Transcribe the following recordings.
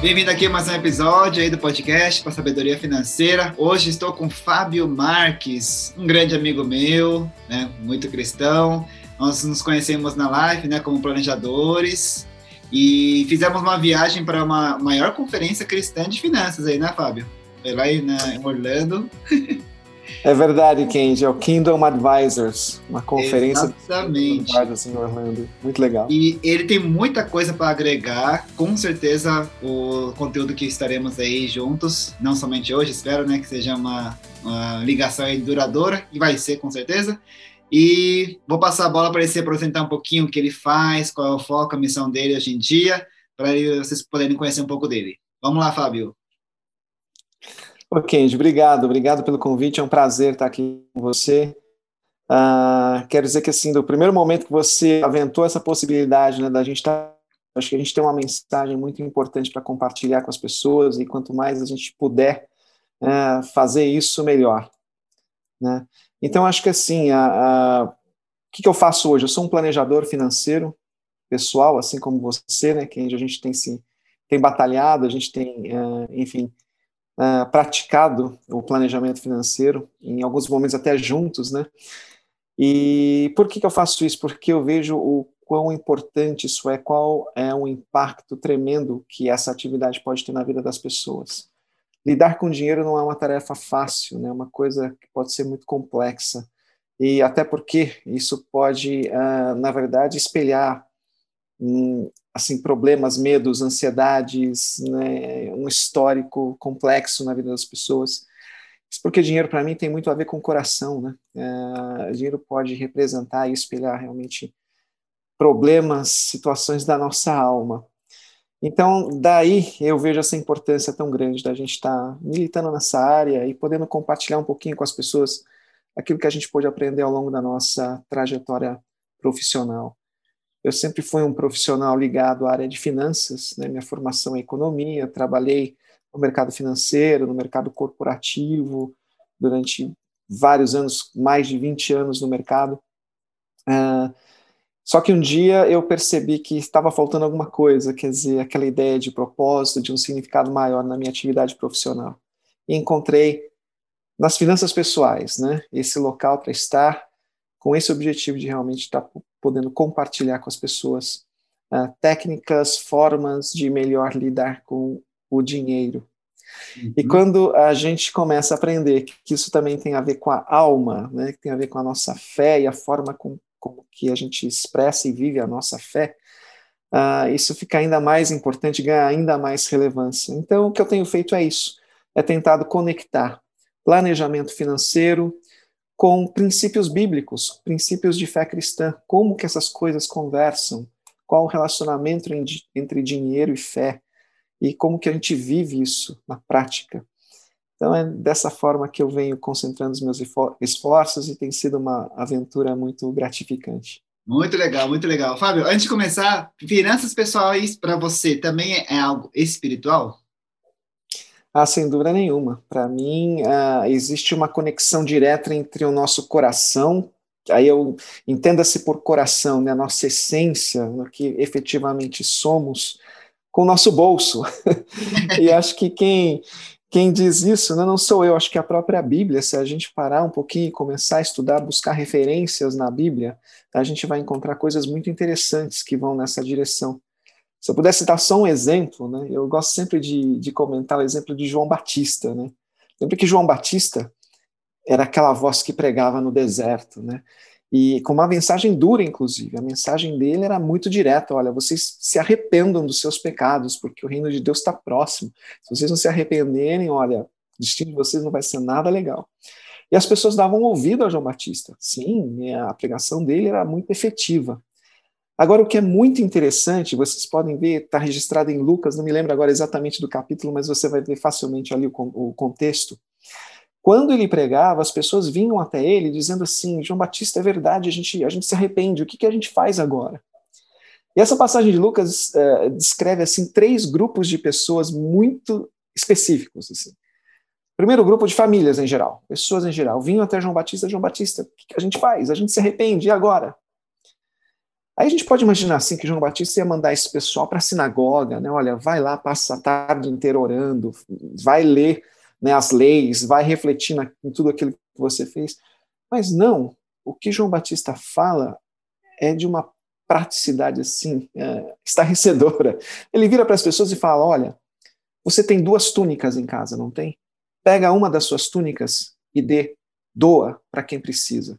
Bem-vindo aqui a mais um episódio aí do podcast para Sabedoria Financeira. Hoje estou com Fábio Marques, um grande amigo meu, né, muito cristão. Nós nos conhecemos na live, né, como planejadores e fizemos uma viagem para uma maior conferência cristã de finanças aí, né, Fábio? Foi lá em Orlando. É verdade, Kendi, é o Kingdom Advisors, uma conferência Exatamente. em Orlando. Muito legal. E ele tem muita coisa para agregar, com certeza o conteúdo que estaremos aí juntos, não somente hoje, espero, né, que seja uma, uma ligação duradoura, e vai ser com certeza. E vou passar a bola para ele se apresentar um pouquinho o que ele faz, qual é o foco, a missão dele hoje em dia, para vocês poderem conhecer um pouco dele. Vamos lá, Fábio. Ok, obrigado, obrigado pelo convite, é um prazer estar aqui com você. Uh, quero dizer que, assim, do primeiro momento que você aventou essa possibilidade né, da gente estar, tá, acho que a gente tem uma mensagem muito importante para compartilhar com as pessoas e quanto mais a gente puder uh, fazer isso, melhor. Né? Então, acho que, assim, o que, que eu faço hoje? Eu sou um planejador financeiro pessoal, assim como você, né, que a gente tem, sim, tem batalhado, a gente tem, uh, enfim, uh, praticado o planejamento financeiro, em alguns momentos até juntos, né? E por que, que eu faço isso? Porque eu vejo o quão importante isso é, qual é o impacto tremendo que essa atividade pode ter na vida das pessoas. Lidar com dinheiro não é uma tarefa fácil, né? É uma coisa que pode ser muito complexa. E até porque isso pode, uh, na verdade, espelhar assim problemas, medos, ansiedades, né, um histórico complexo na vida das pessoas. Isso porque dinheiro para mim tem muito a ver com o coração, né? É, dinheiro pode representar e espelhar realmente problemas, situações da nossa alma. Então, daí eu vejo essa importância tão grande da gente estar tá militando nessa área e podendo compartilhar um pouquinho com as pessoas aquilo que a gente pôde aprender ao longo da nossa trajetória profissional. Eu sempre fui um profissional ligado à área de finanças, né? minha formação é economia, trabalhei no mercado financeiro, no mercado corporativo, durante vários anos, mais de 20 anos no mercado. Uh, só que um dia eu percebi que estava faltando alguma coisa, quer dizer, aquela ideia de propósito, de um significado maior na minha atividade profissional. E encontrei nas finanças pessoais, né, esse local para estar com esse objetivo de realmente estar podendo compartilhar com as pessoas uh, técnicas, formas de melhor lidar com o dinheiro. Uhum. E quando a gente começa a aprender que isso também tem a ver com a alma, né, que tem a ver com a nossa fé e a forma com, com que a gente expressa e vive a nossa fé, uh, isso fica ainda mais importante, ganha ainda mais relevância. Então, o que eu tenho feito é isso, é tentado conectar planejamento financeiro, com princípios bíblicos, princípios de fé cristã, como que essas coisas conversam, qual o relacionamento entre dinheiro e fé e como que a gente vive isso na prática. Então é dessa forma que eu venho concentrando os meus esforços e tem sido uma aventura muito gratificante. Muito legal, muito legal. Fábio, antes de começar, finanças pessoais para você também é algo espiritual? Ah, sem dúvida nenhuma. Para mim, ah, existe uma conexão direta entre o nosso coração, aí eu entenda-se por coração, né, a nossa essência, no que efetivamente somos, com o nosso bolso. e acho que quem, quem diz isso né, não sou eu, acho que a própria Bíblia, se a gente parar um pouquinho e começar a estudar, buscar referências na Bíblia, a gente vai encontrar coisas muito interessantes que vão nessa direção. Se eu pudesse dar só um exemplo, né, eu gosto sempre de, de comentar o exemplo de João Batista. Né? Lembra que João Batista era aquela voz que pregava no deserto, né? E com uma mensagem dura, inclusive. A mensagem dele era muito direta: olha, vocês se arrependam dos seus pecados, porque o reino de Deus está próximo. Se vocês não se arrependerem, olha, o destino de vocês não vai ser nada legal. E as pessoas davam ouvido a João Batista. Sim, a pregação dele era muito efetiva. Agora, o que é muito interessante, vocês podem ver, está registrado em Lucas, não me lembro agora exatamente do capítulo, mas você vai ver facilmente ali o, o contexto. Quando ele pregava, as pessoas vinham até ele dizendo assim: João Batista, é verdade, a gente, a gente se arrepende, o que, que a gente faz agora? E essa passagem de Lucas uh, descreve assim três grupos de pessoas muito específicos. Assim. Primeiro grupo de famílias em geral, pessoas em geral, vinham até João Batista, João Batista, o que, que a gente faz? A gente se arrepende, e agora? Aí a gente pode imaginar assim que João Batista ia mandar esse pessoal para a sinagoga, né? Olha, vai lá, passa a tarde inteira orando, vai ler né, as leis, vai refletir na, em tudo aquilo que você fez. Mas não, o que João Batista fala é de uma praticidade assim, é, estarrecedora. Ele vira para as pessoas e fala: Olha, você tem duas túnicas em casa, não tem? Pega uma das suas túnicas e dê, doa para quem precisa.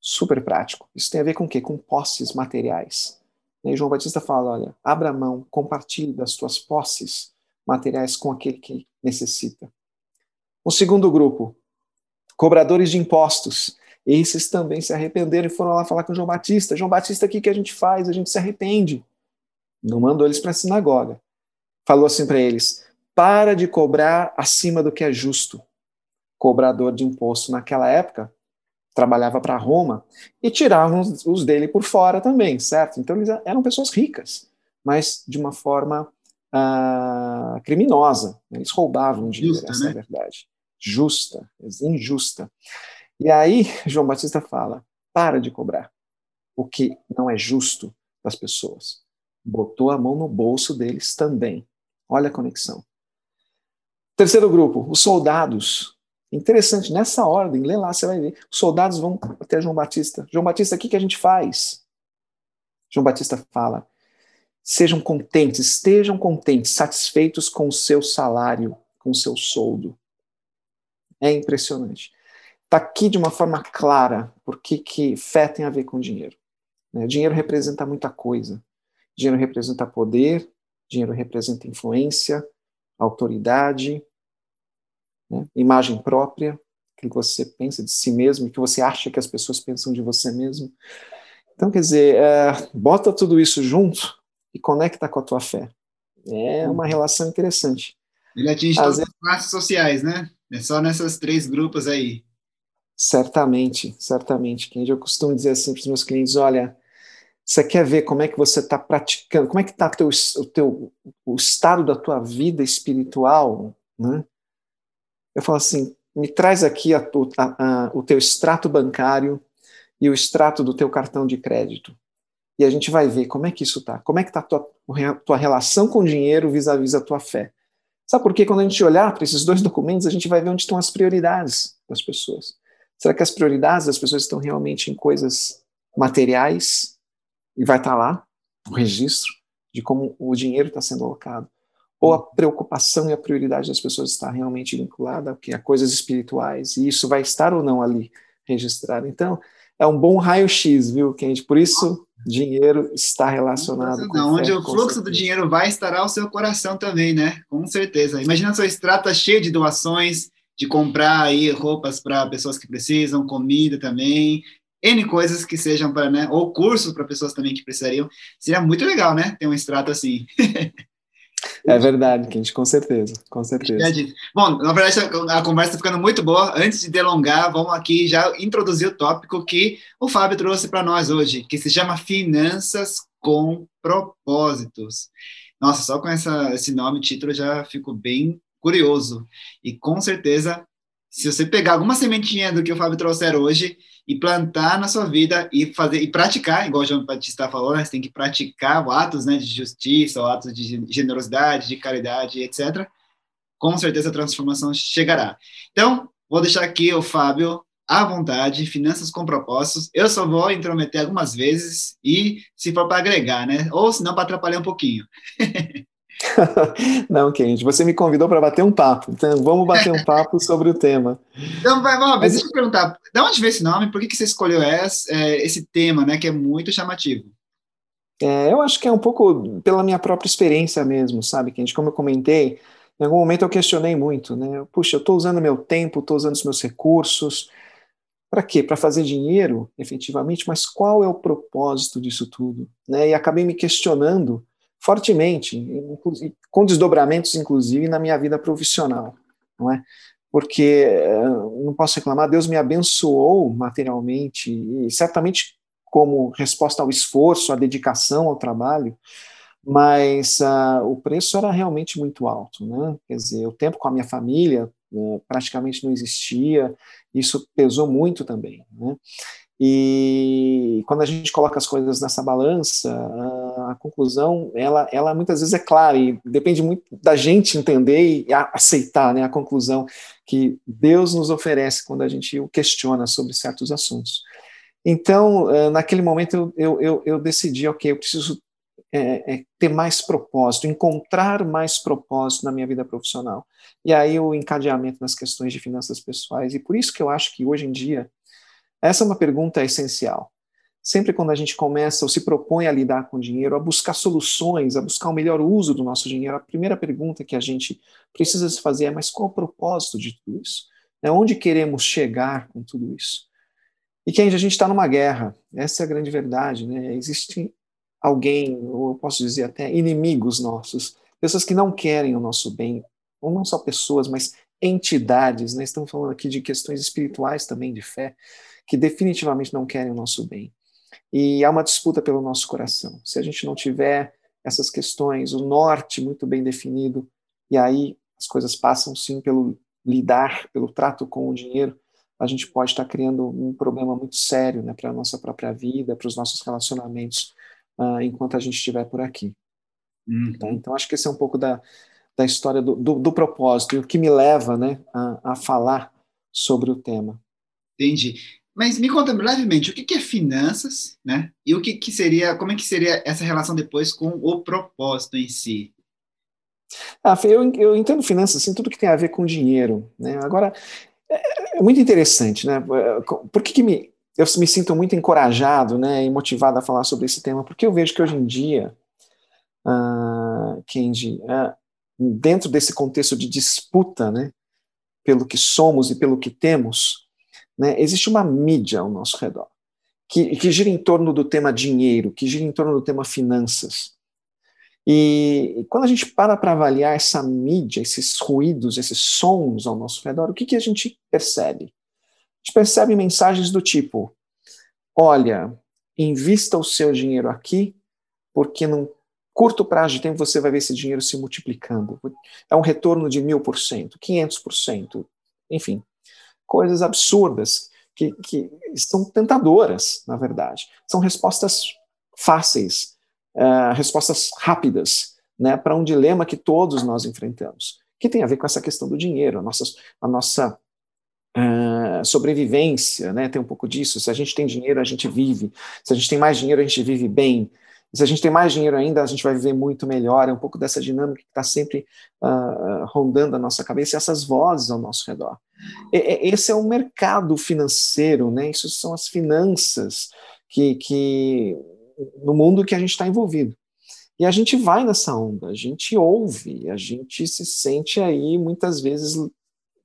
Super prático. Isso tem a ver com o quê? Com posses materiais. E João Batista fala: olha, abra mão, compartilhe das tuas posses materiais com aquele que necessita. O segundo grupo, cobradores de impostos. Esses também se arrependeram e foram lá falar com João Batista. João Batista, o que, que a gente faz? A gente se arrepende. Não mandou eles para a sinagoga. Falou assim para eles: para de cobrar acima do que é justo. Cobrador de imposto naquela época trabalhava para Roma e tiravam os dele por fora também, certo? Então eles eram pessoas ricas, mas de uma forma ah, criminosa. Eles roubavam dinheiro, Justa, essa né? é a verdade. Justa, injusta. E aí, João Batista fala: para de cobrar o que não é justo das pessoas. Botou a mão no bolso deles também. Olha a conexão. Terceiro grupo, os soldados. Interessante, nessa ordem, lê lá, você vai ver. Os soldados vão até João Batista. João Batista, o que, que a gente faz? João Batista fala: sejam contentes, estejam contentes, satisfeitos com o seu salário, com o seu soldo. É impressionante. Está aqui de uma forma clara porque que fé tem a ver com dinheiro. Né? Dinheiro representa muita coisa. Dinheiro representa poder, dinheiro representa influência, autoridade, né? imagem própria, aquilo que você pensa de si mesmo, que você acha que as pessoas pensam de você mesmo. Então, quer dizer, é, bota tudo isso junto e conecta com a tua fé. É uma relação interessante. Ele atinge Às todas vezes... as classes sociais, né? É só nessas três grupos aí. Certamente, certamente. Que eu costumo dizer assim para os meus clientes: olha, você quer ver como é que você está praticando, como é que está teu, o teu o estado da tua vida espiritual, né? Eu falo assim, me traz aqui a, a, a, o teu extrato bancário e o extrato do teu cartão de crédito e a gente vai ver como é que isso tá, como é que tá a tua, tua relação com o dinheiro vis-à-vis -vis a tua fé. Sabe por quê? Quando a gente olhar para esses dois documentos, a gente vai ver onde estão as prioridades das pessoas. Será que as prioridades das pessoas estão realmente em coisas materiais? E vai estar tá lá o registro de como o dinheiro está sendo alocado. Ou a preocupação e a prioridade das pessoas está realmente vinculada a coisas espirituais, e isso vai estar ou não ali registrado. Então, é um bom raio-x, viu, Kent? Por isso, dinheiro está relacionado não, com Onde fé, o fluxo do dinheiro vai, estará o seu coração também, né? Com certeza. Imagina sua extrata cheia de doações, de comprar aí roupas para pessoas que precisam, comida também, N coisas que sejam para, né? Ou cursos para pessoas também que precisariam. Seria muito legal, né? Ter um extrato assim. É verdade, Kent, com certeza, com certeza. Bom, na verdade, a conversa está ficando muito boa. Antes de delongar, vamos aqui já introduzir o tópico que o Fábio trouxe para nós hoje, que se chama Finanças com Propósitos. Nossa, só com essa, esse nome, título, já fico bem curioso. E com certeza, se você pegar alguma sementinha do que o Fábio trouxer hoje e plantar na sua vida e fazer e praticar, igual o João Batista falou, né? você tem que praticar atos né, de justiça, atos de generosidade, de caridade, etc. Com certeza a transformação chegará. Então, vou deixar aqui o Fábio à vontade, finanças com propósitos. Eu só vou intrometer algumas vezes e se for para agregar, né? Ou se não para atrapalhar um pouquinho. Não, Kennedy, você me convidou para bater um papo, então vamos bater um papo sobre o tema. Então, vai, Bob, Mas... deixa eu perguntar, de onde veio esse nome? Por que, que você escolheu esse, é, esse tema, né, que é muito chamativo? É, eu acho que é um pouco pela minha própria experiência mesmo, sabe, Kennedy? Como eu comentei, em algum momento eu questionei muito, né? Puxa, eu estou usando meu tempo, estou usando os meus recursos, para quê? Para fazer dinheiro, efetivamente, mas qual é o propósito disso tudo? Né? E acabei me questionando fortemente, com desdobramentos, inclusive, na minha vida profissional, não é? Porque, eh, não posso reclamar, Deus me abençoou materialmente, e certamente como resposta ao esforço, à dedicação ao trabalho, mas uh, o preço era realmente muito alto, né? Quer dizer, o tempo com a minha família uh, praticamente não existia, isso pesou muito também, né? E quando a gente coloca as coisas nessa balança, a, conclusão, ela, ela muitas vezes é clara e depende muito da gente entender e aceitar né, a conclusão que Deus nos oferece quando a gente o questiona sobre certos assuntos. Então, eh, naquele momento, eu, eu, eu decidi, ok, eu preciso é, é, ter mais propósito, encontrar mais propósito na minha vida profissional. E aí o encadeamento nas questões de finanças pessoais. E por isso que eu acho que hoje em dia, essa é uma pergunta essencial. Sempre quando a gente começa ou se propõe a lidar com dinheiro, a buscar soluções, a buscar o melhor uso do nosso dinheiro, a primeira pergunta que a gente precisa se fazer é: mas qual o propósito de tudo isso? É onde queremos chegar com tudo isso? E que a gente está numa guerra, essa é a grande verdade, né? Existe alguém, ou eu posso dizer até inimigos nossos, pessoas que não querem o nosso bem, ou não só pessoas, mas entidades, né? Estamos falando aqui de questões espirituais também, de fé, que definitivamente não querem o nosso bem. E há uma disputa pelo nosso coração. Se a gente não tiver essas questões, o norte muito bem definido, e aí as coisas passam sim pelo lidar, pelo trato com o dinheiro, a gente pode estar criando um problema muito sério né, para a nossa própria vida, para os nossos relacionamentos uh, enquanto a gente estiver por aqui. Uhum. Tá? Então, acho que esse é um pouco da, da história do, do, do propósito e o que me leva né, a, a falar sobre o tema. Entendi. Mas me conta brevemente o que é finanças, né? E o que, que seria, como é que seria essa relação depois com o propósito em si? Ah, eu, eu entendo finanças assim, tudo que tem a ver com dinheiro, né? Agora é, é muito interessante, né? Por que, que me eu me sinto muito encorajado né, e motivado a falar sobre esse tema, porque eu vejo que hoje em dia, uh, Kenji, uh, dentro desse contexto de disputa né, pelo que somos e pelo que temos, né, existe uma mídia ao nosso redor, que, que gira em torno do tema dinheiro, que gira em torno do tema finanças. E, quando a gente para para avaliar essa mídia, esses ruídos, esses sons ao nosso redor, o que, que a gente percebe? gente percebe mensagens do tipo: olha, invista o seu dinheiro aqui, porque num curto prazo de tempo você vai ver esse dinheiro se multiplicando. É um retorno de mil por cento, quinhentos por cento, enfim, coisas absurdas que, que são tentadoras, na verdade. São respostas fáceis, uh, respostas rápidas, né, para um dilema que todos nós enfrentamos, que tem a ver com essa questão do dinheiro, a nossa, a nossa uh, sobrevivência, né? Tem um pouco disso. Se a gente tem dinheiro, a gente vive. Se a gente tem mais dinheiro, a gente vive bem. Se a gente tem mais dinheiro ainda, a gente vai viver muito melhor. É um pouco dessa dinâmica que está sempre uh, rondando a nossa cabeça e essas vozes ao nosso redor. E, esse é o mercado financeiro, né? Isso são as finanças que, que no mundo que a gente está envolvido. E a gente vai nessa onda, a gente ouve, a gente se sente aí muitas vezes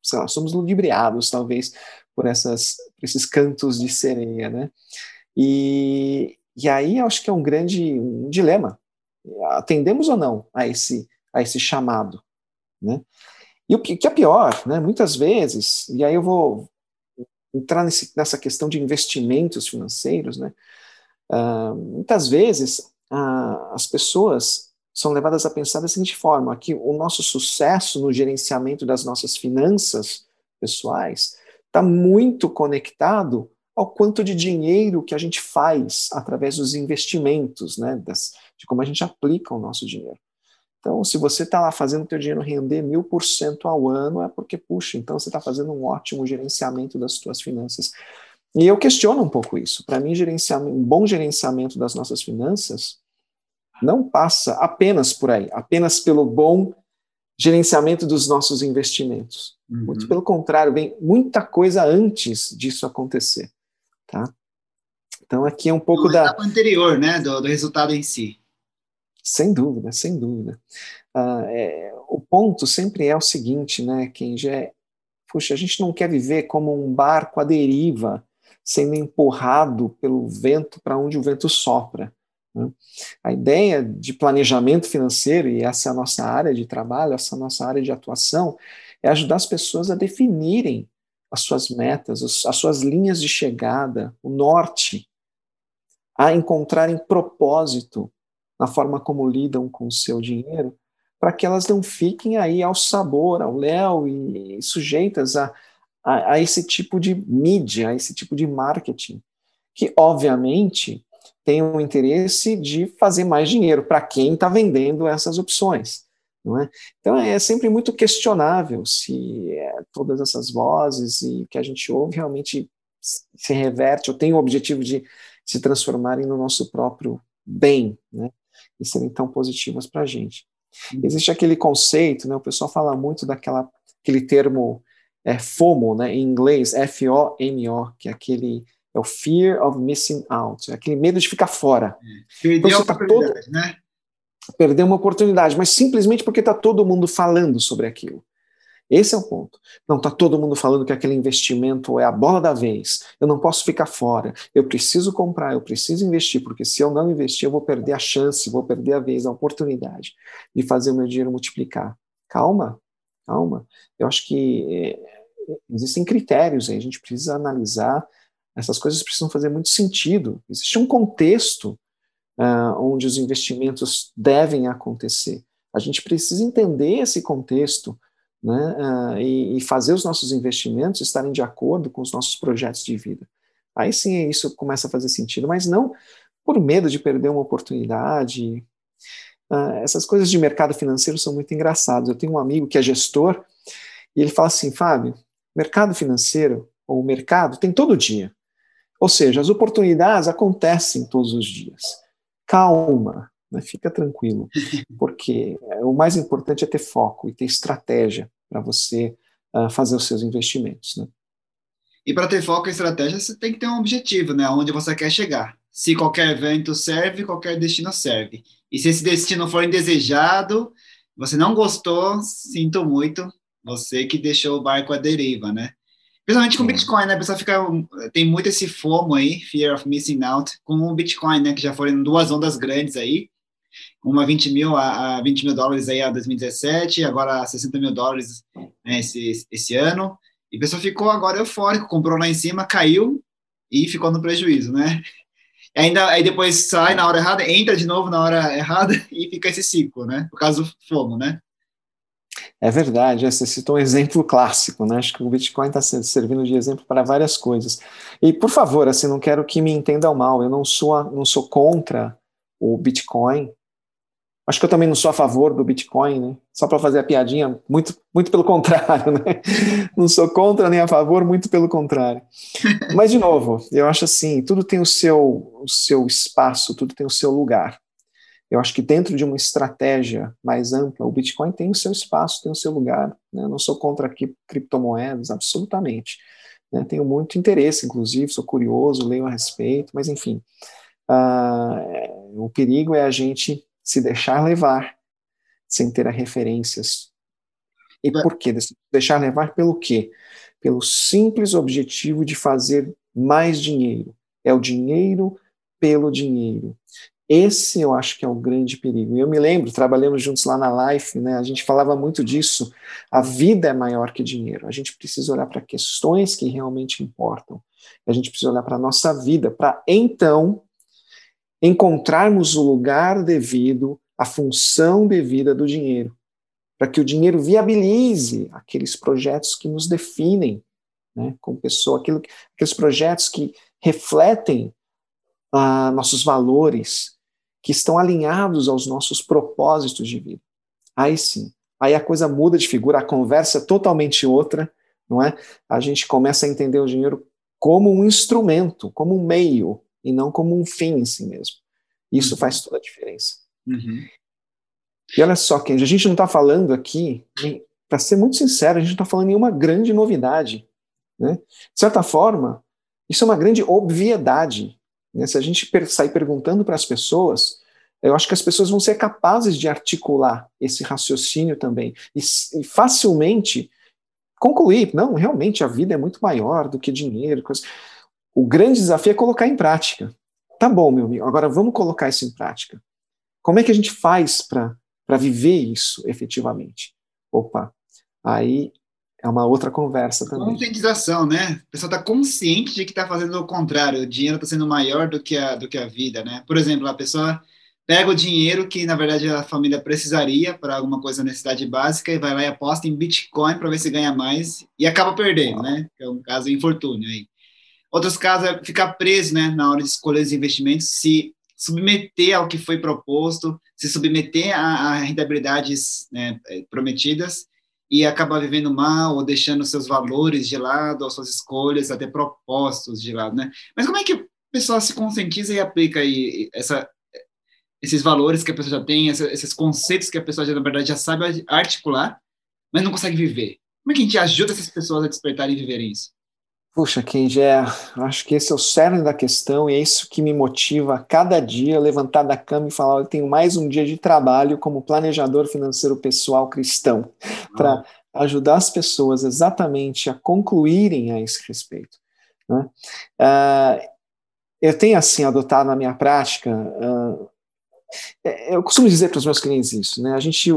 sei lá, somos ludibriados, talvez, por essas, esses cantos de sereia, né? E, e aí acho que é um grande um dilema. Atendemos ou não a esse, a esse chamado, né? E o que, que é pior, né? Muitas vezes, e aí eu vou entrar nesse, nessa questão de investimentos financeiros, né? Uh, muitas vezes uh, as pessoas são levadas a pensar da seguinte forma: que o nosso sucesso no gerenciamento das nossas finanças pessoais está muito conectado ao quanto de dinheiro que a gente faz através dos investimentos, né, das, de como a gente aplica o nosso dinheiro. Então, se você está lá fazendo o teu dinheiro render mil por cento ao ano, é porque, puxa, então você está fazendo um ótimo gerenciamento das suas finanças. E eu questiono um pouco isso. Para mim, um bom gerenciamento das nossas finanças não passa apenas por aí, apenas pelo bom gerenciamento dos nossos investimentos. Uhum. Muito pelo contrário, vem muita coisa antes disso acontecer, tá? Então aqui é um pouco da anterior, né, do, do, resultado em si. Sem dúvida, sem dúvida. Uh, é, o ponto sempre é o seguinte, né, quem já é, puxa, a gente não quer viver como um barco à deriva, sendo empurrado pelo vento para onde o vento sopra. Né? A ideia de planejamento financeiro, e essa é a nossa área de trabalho, essa é a nossa área de atuação, é ajudar as pessoas a definirem as suas metas, as suas linhas de chegada, o norte, a encontrarem propósito na forma como lidam com o seu dinheiro, para que elas não fiquem aí ao sabor, ao léu e sujeitas a, a, a esse tipo de mídia, a esse tipo de marketing que, obviamente, tem um interesse de fazer mais dinheiro para quem está vendendo essas opções. É? Então é sempre muito questionável se é, todas essas vozes e que a gente ouve realmente se reverte ou tem o objetivo de se transformarem no nosso próprio bem, né? E serem tão positivas para a gente. Uhum. Existe aquele conceito, né? O pessoal fala muito daquela aquele termo é, FOMO, né? Em inglês, F-O-M-O, que é aquele é o fear of missing out, é aquele medo de ficar fora. Perder então, a tá todo, né? Perder uma oportunidade, mas simplesmente porque está todo mundo falando sobre aquilo. Esse é o ponto. Não está todo mundo falando que aquele investimento é a bola da vez. Eu não posso ficar fora. Eu preciso comprar, eu preciso investir, porque se eu não investir, eu vou perder a chance, vou perder a vez, a oportunidade de fazer o meu dinheiro multiplicar. Calma, calma. Eu acho que é, existem critérios aí, a gente precisa analisar essas coisas precisam fazer muito sentido. Existe um contexto uh, onde os investimentos devem acontecer. A gente precisa entender esse contexto né, uh, e, e, fazer os nossos investimentos estarem de acordo com os nossos projetos de vida. Aí sim isso começa a fazer sentido, mas não por medo de perder uma oportunidade. Uh, essas coisas de mercado financeiro são muito engraçadas. Eu tenho um amigo que é gestor e ele fala assim, Fábio, mercado financeiro ou mercado tem todo dia. Ou seja, as oportunidades acontecem todos os dias. Calma, né? fica tranquilo, porque o mais importante é ter foco e ter estratégia para você uh, fazer os seus investimentos. Né? E para ter foco e estratégia, você tem que ter um objetivo, né? Onde você quer chegar. Se qualquer evento serve, qualquer destino serve. E se esse destino for indesejado, você não gostou, sinto muito, você que deixou o barco à deriva, né? Principalmente com o Bitcoin, né? A pessoa fica, tem muito esse FOMO aí, Fear of Missing Out, com o Bitcoin, né? Que já foram duas ondas grandes aí. Uma 20 mil a, a 20 mil dólares aí a 2017, agora 60 mil dólares né, esse, esse ano. E a pessoa ficou agora eufórico, comprou lá em cima, caiu e ficou no prejuízo, né? Ainda, aí depois sai na hora errada, entra de novo na hora errada e fica esse ciclo, né? Por causa do FOMO, né? É verdade, você citou um exemplo clássico, né? Acho que o Bitcoin está servindo de exemplo para várias coisas. E, por favor, assim, não quero que me entendam mal, eu não sou, não sou contra o Bitcoin. Acho que eu também não sou a favor do Bitcoin, né? Só para fazer a piadinha, muito, muito pelo contrário, né? Não sou contra nem a favor, muito pelo contrário. Mas, de novo, eu acho assim, tudo tem o seu, o seu espaço, tudo tem o seu lugar. Eu acho que dentro de uma estratégia mais ampla, o Bitcoin tem o seu espaço, tem o seu lugar. Né? Não sou contra aqui criptomoedas, absolutamente. Né? Tenho muito interesse, inclusive, sou curioso, leio a respeito, mas enfim. Uh, o perigo é a gente se deixar levar sem ter referências. E por quê? Deixar levar pelo quê? Pelo simples objetivo de fazer mais dinheiro. É o dinheiro pelo dinheiro. Esse eu acho que é o grande perigo. E eu me lembro, trabalhamos juntos lá na Life, né? A gente falava muito disso. A vida é maior que dinheiro. A gente precisa olhar para questões que realmente importam. A gente precisa olhar para a nossa vida, para então encontrarmos o lugar devido, a função devida do dinheiro, para que o dinheiro viabilize aqueles projetos que nos definem, né, como pessoa, aquilo, aqueles projetos que refletem ah, nossos valores, que estão alinhados aos nossos propósitos de vida. Aí sim, aí a coisa muda de figura, a conversa é totalmente outra, não é? A gente começa a entender o dinheiro como um instrumento, como um meio, e não como um fim em si mesmo. Isso uhum. faz toda a diferença. Uhum. E olha só, Kenji, a gente não está falando aqui, para ser muito sincero, a gente não está falando nenhuma grande novidade. Né? De certa forma, isso é uma grande obviedade. Né? Se a gente sair perguntando para as pessoas, eu acho que as pessoas vão ser capazes de articular esse raciocínio também e, e facilmente concluir, não, realmente a vida é muito maior do que dinheiro. Coisa. O grande desafio é colocar em prática. Tá bom, meu amigo, agora vamos colocar isso em prática. Como é que a gente faz para viver isso efetivamente? Opa, aí é uma outra conversa também. Conscientização, né? A pessoa está consciente de que está fazendo o contrário, o dinheiro está sendo maior do que, a, do que a vida, né? Por exemplo, a pessoa pega o dinheiro que, na verdade, a família precisaria para alguma coisa necessidade básica e vai lá e aposta em Bitcoin para ver se ganha mais e acaba perdendo, né? Que é um caso infortúnio aí. Outros casos é ficar preso, né, na hora de escolher os investimentos, se submeter ao que foi proposto, se submeter a, a rentabilidades né, prometidas e acabar vivendo mal ou deixando seus valores de lado, ou suas escolhas, até propósitos de lado, né? Mas como é que a pessoa se conscientiza e aplica aí essa, esses valores que a pessoa já tem, esses conceitos que a pessoa já, na verdade, já sabe articular, mas não consegue viver? Como é que a gente ajuda essas pessoas a despertarem e viverem isso? Puxa, Kendi, é, acho que esse é o cerne da questão e é isso que me motiva a cada dia levantar da cama e falar: eu tenho mais um dia de trabalho como planejador financeiro pessoal cristão, para ajudar as pessoas exatamente a concluírem a esse respeito. Né? Uh, eu tenho, assim, adotado na minha prática. Uh, eu costumo dizer para os meus clientes isso, né? A gente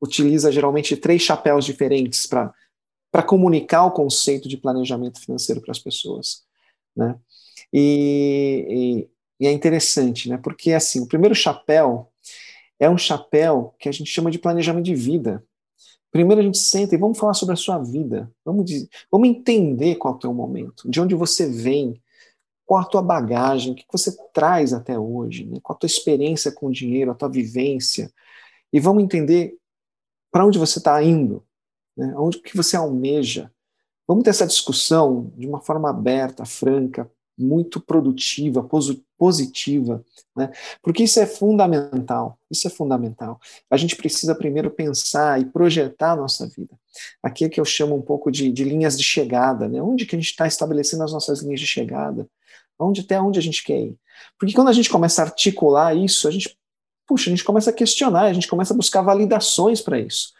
utiliza geralmente três chapéus diferentes para para comunicar o conceito de planejamento financeiro para as pessoas, né? E, e, e, é interessante, né? Porque assim, o primeiro chapéu é um chapéu que a gente chama de planejamento de vida. Primeiro a gente senta e vamos falar sobre a sua vida. Vamos, dizer, vamos entender qual é o teu momento, de onde você vem, qual a tua bagagem, o que você traz até hoje, né? qual a tua experiência com o dinheiro, a tua vivência. E vamos entender para onde você está indo, né? Onde que você almeja? Vamos ter essa discussão de uma forma aberta, franca, muito produtiva, positiva, né? porque isso é fundamental. Isso é fundamental. A gente precisa primeiro pensar e projetar a nossa vida. Aqui é que eu chamo um pouco de, de linhas de chegada, né? Onde que a gente está estabelecendo as nossas linhas de chegada? Onde até onde a gente quer ir? Porque quando a gente começa a articular isso, a gente, puxa, a gente começa a questionar, a gente começa a buscar validações para isso.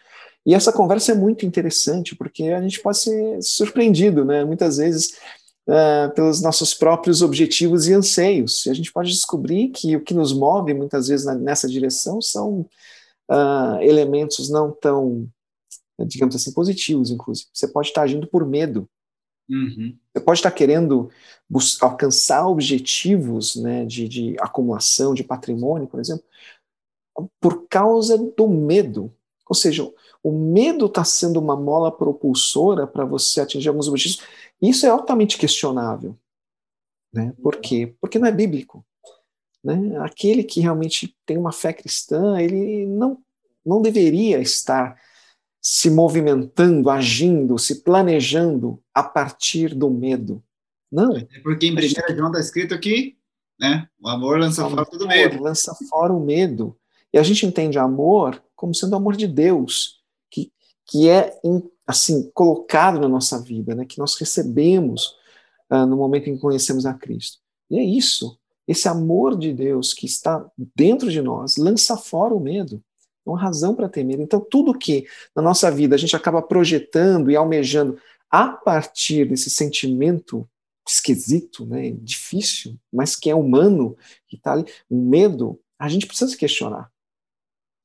E essa conversa é muito interessante, porque a gente pode ser surpreendido, né? Muitas vezes, uh, pelos nossos próprios objetivos e anseios. E a gente pode descobrir que o que nos move, muitas vezes, na, nessa direção são uh, elementos não tão, digamos assim, positivos, inclusive. Você pode estar agindo por medo. Uhum. Você pode estar querendo alcançar objetivos né, de, de acumulação de patrimônio, por exemplo, por causa do medo. Ou seja, o medo está sendo uma mola propulsora para você atingir alguns objetivos. Isso é altamente questionável. Né? Por quê? Porque não é bíblico. Né? Aquele que realmente tem uma fé cristã, ele não, não deveria estar se movimentando, agindo, se planejando a partir do medo. Não. É porque em 1 João está escrito aqui, né? O amor lança fora todo medo. Lança fora o medo. E a gente entende amor como sendo o amor de Deus que é assim colocado na nossa vida, né, que nós recebemos uh, no momento em que conhecemos a Cristo. E é isso, esse amor de Deus que está dentro de nós lança fora o medo. É uma razão para ter medo. Então, tudo que na nossa vida a gente acaba projetando e almejando a partir desse sentimento esquisito, né, difícil, mas que é humano, que está ali, um medo, a gente precisa se questionar.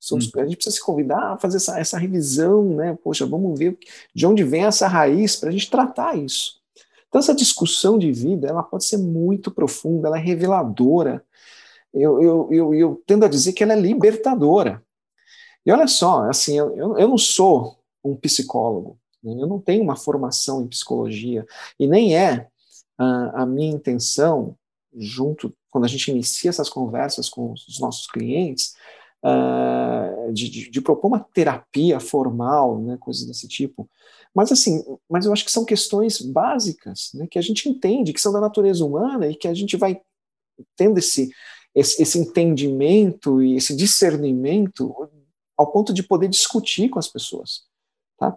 Somos, hum. A gente precisa se convidar a fazer essa, essa revisão, né? Poxa, vamos ver de onde vem essa raiz para a gente tratar isso. Então, essa discussão de vida, ela pode ser muito profunda, ela é reveladora. Eu, eu, eu, eu tendo a dizer que ela é libertadora. E olha só, assim, eu, eu não sou um psicólogo, né? eu não tenho uma formação em psicologia, e nem é a, a minha intenção, junto, quando a gente inicia essas conversas com os nossos clientes, uh, de, de, de, propor uma terapia formal, né, coisas desse tipo. Mas assim, mas eu acho que são questões básicas, né, que a gente entende, que são da natureza humana e que a gente vai tendo esse, esse, esse entendimento e esse discernimento ao ponto de poder discutir com as pessoas, tá?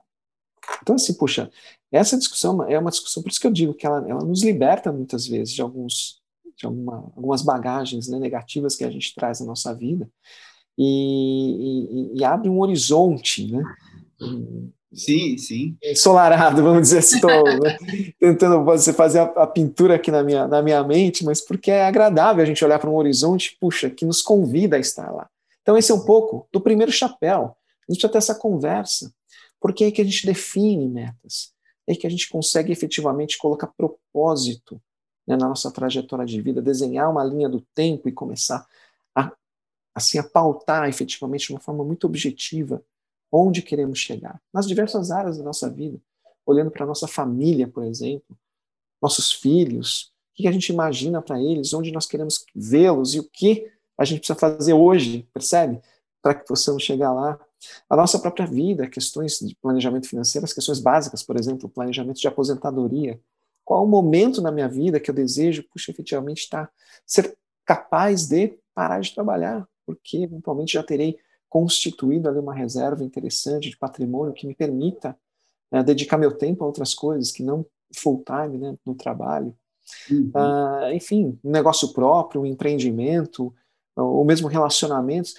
Então assim, puxa, essa discussão é uma discussão, por isso que eu digo que ela, ela nos liberta muitas vezes de alguns de alguma, algumas bagagens né, negativas que a gente traz na nossa vida e, e, e abre um horizonte, né? Sim, sim. Ensolarado, vamos dizer assim, estou né? tentando fazer a, a, pintura aqui na minha, na minha mente, mas porque é agradável a gente olhar para um horizonte, puxa, que nos convida a estar lá. Então, esse é um pouco do primeiro chapéu. A gente precisa ter essa conversa, porque é aí que a gente define metas, é aí que a gente consegue efetivamente colocar propósito né, na nossa trajetória de vida, desenhar uma linha do tempo e começar assim, a pautar efetivamente de uma forma muito objetiva onde queremos chegar, nas diversas áreas da nossa vida, olhando para nossa família, por exemplo. nossos filhos, o que a gente imagina para eles, onde nós queremos vê-los e o que a gente precisa fazer hoje, percebe? Para que possamos chegar lá. A nossa própria vida, questões de planejamento financeiro, as questões básicas, por exemplo, planejamento de aposentadoria. Qual o momento na minha vida que eu desejo, puxa, efetivamente, estar, ser capaz de parar de trabalhar, porque eventualmente já terei constituído ali uma reserva interessante de patrimônio que me permita né, dedicar meu tempo a outras coisas que não full time né, no trabalho. Uhum. Uh, enfim, um negócio próprio, um empreendimento, ou mesmo relacionamentos,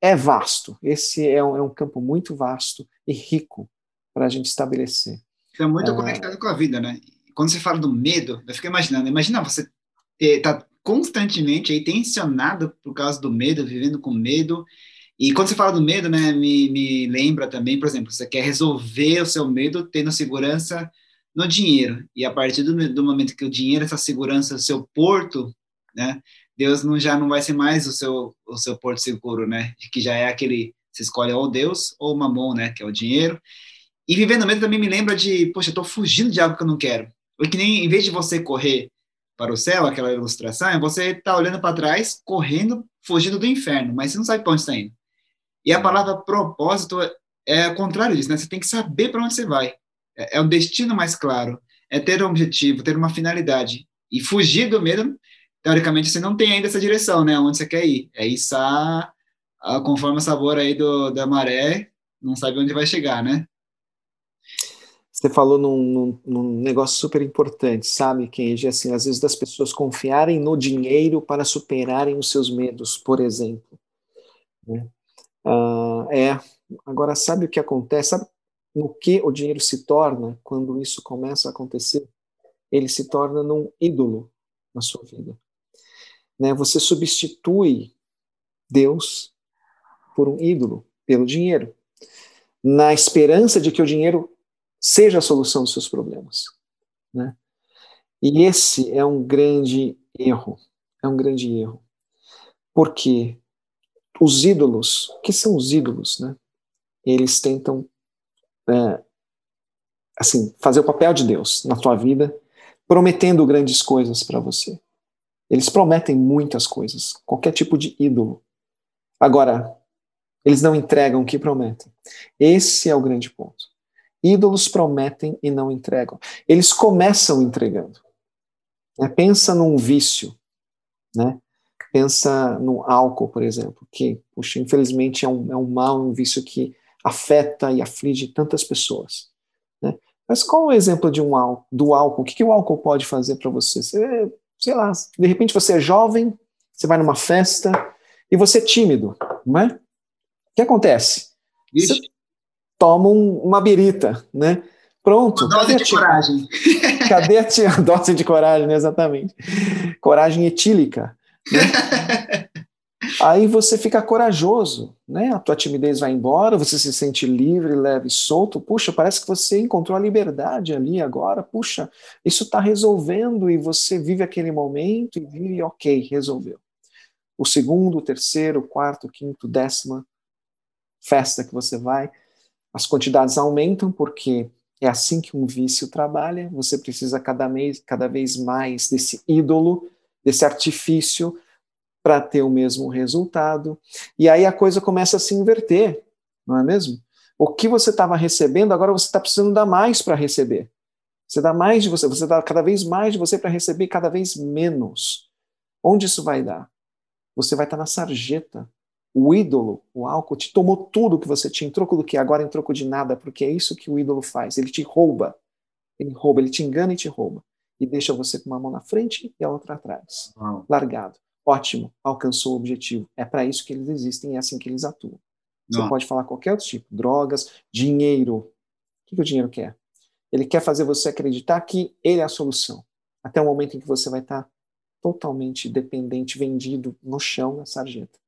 é vasto. Esse é um, é um campo muito vasto e rico para a gente estabelecer. Está muito uh, conectado com a vida, né? Quando você fala do medo, eu fico imaginando, imagina você está constantemente aí tensionado por causa do medo, vivendo com medo, e quando você fala do medo, né, me, me lembra também, por exemplo, você quer resolver o seu medo tendo segurança no dinheiro. E a partir do, do momento que o dinheiro, essa segurança, o seu porto, né, Deus não, já não vai ser mais o seu, o seu porto seguro, né, que já é aquele, você escolhe ou Deus ou mamon, né, que é o dinheiro. E vivendo medo também me lembra de, poxa, eu estou fugindo de algo que eu não quero. Porque nem, em vez de você correr para o céu, aquela ilustração, é você está olhando para trás, correndo, fugindo do inferno, mas você não sabe para onde está indo. E a palavra propósito é o contrário disso, né? Você tem que saber para onde você vai. É, é um destino mais claro, é ter um objetivo, ter uma finalidade. E fugir do medo, teoricamente, você não tem ainda essa direção, né? Onde você quer ir. É isso conforme o sabor aí do, da maré, não sabe onde vai chegar, né? Você falou num, num, num negócio super importante, sabe, Kenji? Assim, às vezes das pessoas confiarem no dinheiro para superarem os seus medos, por exemplo. Né? Uh, é, agora sabe o que acontece? Sabe no que o dinheiro se torna quando isso começa a acontecer? Ele se torna num ídolo na sua vida. Né? Você substitui Deus por um ídolo, pelo dinheiro, na esperança de que o dinheiro seja a solução dos seus problemas. Né? E esse é um grande erro. É um grande erro. Porque os ídolos, o que são os ídolos, né? Eles tentam é, assim fazer o papel de Deus na tua vida, prometendo grandes coisas para você. Eles prometem muitas coisas, qualquer tipo de ídolo. Agora, eles não entregam o que prometem. Esse é o grande ponto. Ídolos prometem e não entregam. Eles começam entregando. É, pensa num vício, né? Pensa no álcool, por exemplo, que, puxa, infelizmente é um, é um mal, um vício que afeta e aflige tantas pessoas. Né? Mas qual o exemplo de um álcool, do álcool? O que, que o álcool pode fazer para você? você? Sei lá, de repente você é jovem, você vai numa festa e você é tímido, não é? O que acontece? Você toma um, uma birita, né? Pronto. Uma dose de coragem. Cadê a dose de coragem, né? exatamente? Coragem etílica. Né? Aí você fica corajoso, né? A tua timidez vai embora, você se sente livre, leve solto. Puxa, parece que você encontrou a liberdade ali agora. Puxa, isso está resolvendo e você vive aquele momento e vive, ok, resolveu. O segundo, o terceiro, o quarto, o quinto, décima festa que você vai, as quantidades aumentam porque é assim que um vício trabalha. Você precisa cada, mês, cada vez mais desse ídolo desse artifício para ter o mesmo resultado. E aí a coisa começa a se inverter, não é mesmo? O que você estava recebendo, agora você está precisando dar mais para receber. Você dá mais de você, você dá cada vez mais de você para receber cada vez menos. Onde isso vai dar? Você vai estar tá na sarjeta. O ídolo, o álcool, te tomou tudo que você tinha em troco do que? Agora em troco de nada, porque é isso que o ídolo faz. Ele te rouba. Ele rouba, ele te engana e te rouba e deixa você com uma mão na frente e a outra atrás. Uau. Largado. Ótimo, alcançou o objetivo. É para isso que eles existem e é assim que eles atuam. Você pode falar qualquer outro tipo, drogas, dinheiro. O que, que o dinheiro quer? Ele quer fazer você acreditar que ele é a solução. Até o momento em que você vai estar totalmente dependente, vendido no chão, na sarjeta.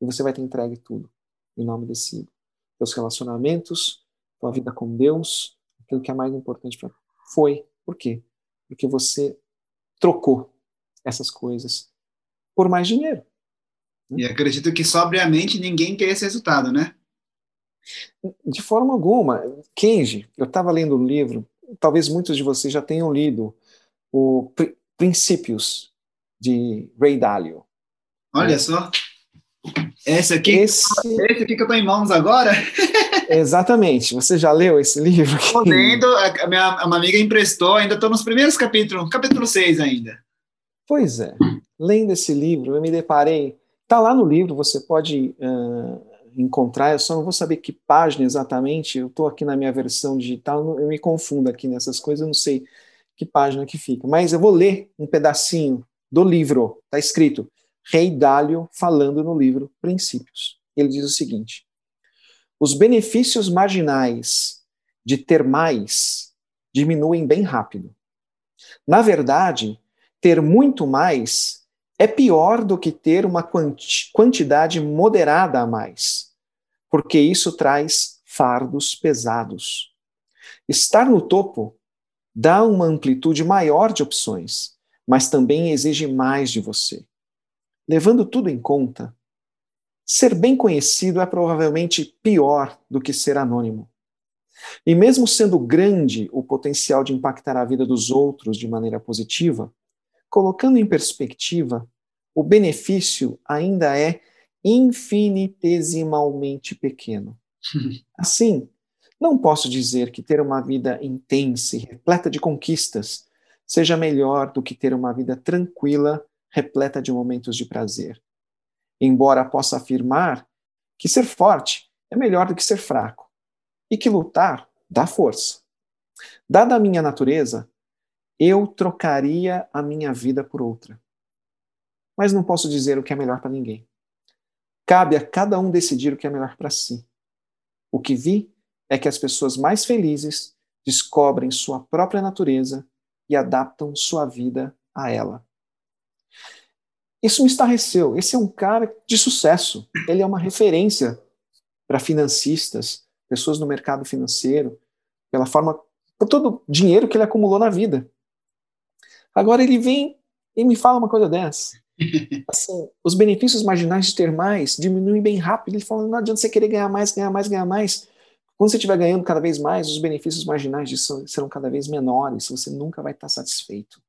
E você vai ter entregue tudo em nome desse ídolo. Seus relacionamentos, tua vida com Deus, aquilo que é mais importante para foi. Por quê? porque você trocou essas coisas por mais dinheiro. Né? E acredito que sobriamente ninguém quer esse resultado, né? De forma alguma. Kenji, eu estava lendo um livro, talvez muitos de vocês já tenham lido, o Princípios, de Ray Dalio. Olha só. Esse aqui, esse... esse aqui que eu estou em mãos agora. Exatamente. Você já leu esse livro? Estou lendo. A minha uma amiga emprestou. Ainda estou nos primeiros capítulos. Capítulo 6 ainda. Pois é. Lendo esse livro, eu me deparei. Está lá no livro, você pode uh, encontrar. Eu só não vou saber que página exatamente. Eu estou aqui na minha versão digital. Eu me confundo aqui nessas coisas. Eu não sei que página que fica. Mas eu vou ler um pedacinho do livro. Está escrito Rei Dálio falando no livro Princípios. Ele diz o seguinte: os benefícios marginais de ter mais diminuem bem rápido. Na verdade, ter muito mais é pior do que ter uma quantidade moderada a mais, porque isso traz fardos pesados. Estar no topo dá uma amplitude maior de opções, mas também exige mais de você. Levando tudo em conta, ser bem conhecido é provavelmente pior do que ser anônimo. E mesmo sendo grande o potencial de impactar a vida dos outros de maneira positiva, colocando em perspectiva, o benefício ainda é infinitesimalmente pequeno. Assim, não posso dizer que ter uma vida intensa e repleta de conquistas seja melhor do que ter uma vida tranquila repleta de momentos de prazer. Embora possa afirmar que ser forte é melhor do que ser fraco e que lutar dá força. Dada a minha natureza, eu trocaria a minha vida por outra. Mas não posso dizer o que é melhor para ninguém. Cabe a cada um decidir o que é melhor para si. O que vi é que as pessoas mais felizes descobrem sua própria natureza e adaptam sua vida a ela. Isso me estarreceu. Esse é um cara de sucesso. Ele é uma referência para financistas, pessoas no mercado financeiro, pela forma, por todo o dinheiro que ele acumulou na vida. Agora ele vem e me fala uma coisa dessa. Assim, os benefícios marginais de ter mais diminuem bem rápido. Ele fala: não adianta você querer ganhar mais, ganhar mais, ganhar mais. Quando você estiver ganhando cada vez mais, os benefícios marginais disso serão cada vez menores. Você nunca vai estar satisfeito.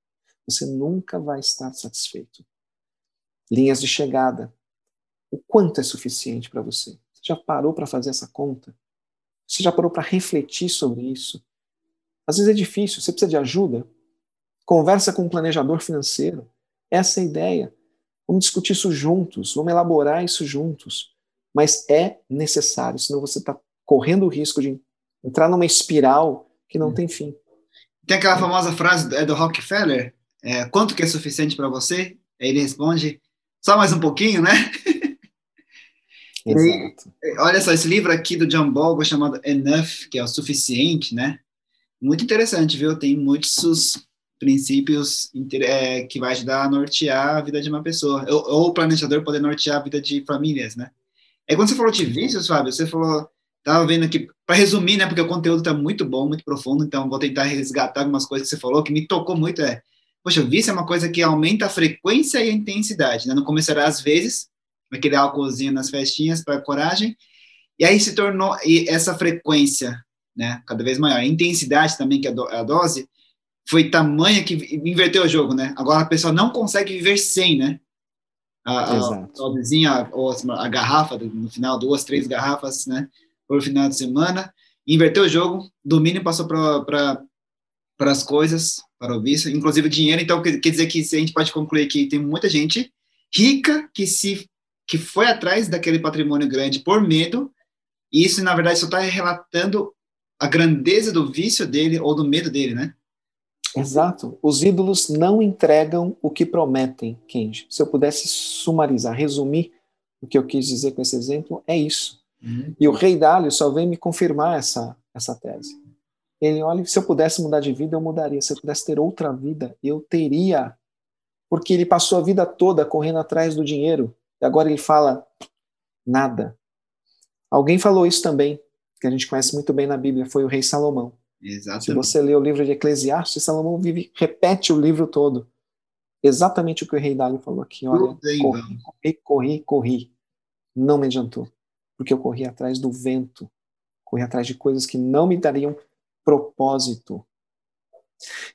Você nunca vai estar satisfeito linhas de chegada. O quanto é suficiente para você? Você já parou para fazer essa conta? Você já parou para refletir sobre isso? Às vezes é difícil, você precisa de ajuda. Conversa com um planejador financeiro. Essa é a ideia. Vamos discutir isso juntos, vamos elaborar isso juntos. Mas é necessário, senão você está correndo o risco de entrar numa espiral que não hum. tem fim. Tem aquela famosa frase do, é do Rockefeller: é, quanto que é suficiente para você? Aí ele responde: só mais um pouquinho, né? Exato. E, olha só, esse livro aqui do John Bogle chamado Enough, que é o suficiente, né? Muito interessante, viu? Tem muitos princípios é, que vai ajudar a nortear a vida de uma pessoa, ou, ou, o planejador poder nortear a vida de famílias, né? É quando você falou de vícios, Fábio, você falou, tava vendo aqui, para resumir, né, porque o conteúdo tá muito bom, muito profundo, então vou tentar resgatar algumas coisas que você falou, que me tocou muito, é, Poxa, o vício é uma coisa que aumenta a frequência e a intensidade, né? Não começará às vezes, aquele álcoolzinho nas festinhas para coragem, e aí se tornou e essa frequência, né, cada vez maior. A intensidade também, que é a dose, foi tamanha que inverteu o jogo, né? Agora a pessoa não consegue viver sem, né? A, a dosezinha, ou a garrafa, no final, duas, três garrafas, né? Por final de semana. Inverteu o jogo, domínio passou para as coisas, para o vício, inclusive dinheiro. Então, quer dizer que a gente pode concluir que tem muita gente rica que se que foi atrás daquele patrimônio grande por medo, e isso, na verdade, só está relatando a grandeza do vício dele ou do medo dele, né? Exato. Os ídolos não entregam o que prometem, Kenji. Se eu pudesse sumarizar, resumir o que eu quis dizer com esse exemplo, é isso. Uhum. E o rei Dálio só vem me confirmar essa, essa tese. Ele olha, se eu pudesse mudar de vida, eu mudaria. Se eu pudesse ter outra vida, eu teria. Porque ele passou a vida toda correndo atrás do dinheiro. E agora ele fala nada. Alguém falou isso também, que a gente conhece muito bem na Bíblia, foi o rei Salomão. Exatamente. Se você lê o livro de Eclesiastes, Salomão vive, repete o livro todo. Exatamente o que o rei Dálio falou aqui. Olha, corri, corri, corri, corri. Não me adiantou. Porque eu corri atrás do vento. Corri atrás de coisas que não me dariam propósito.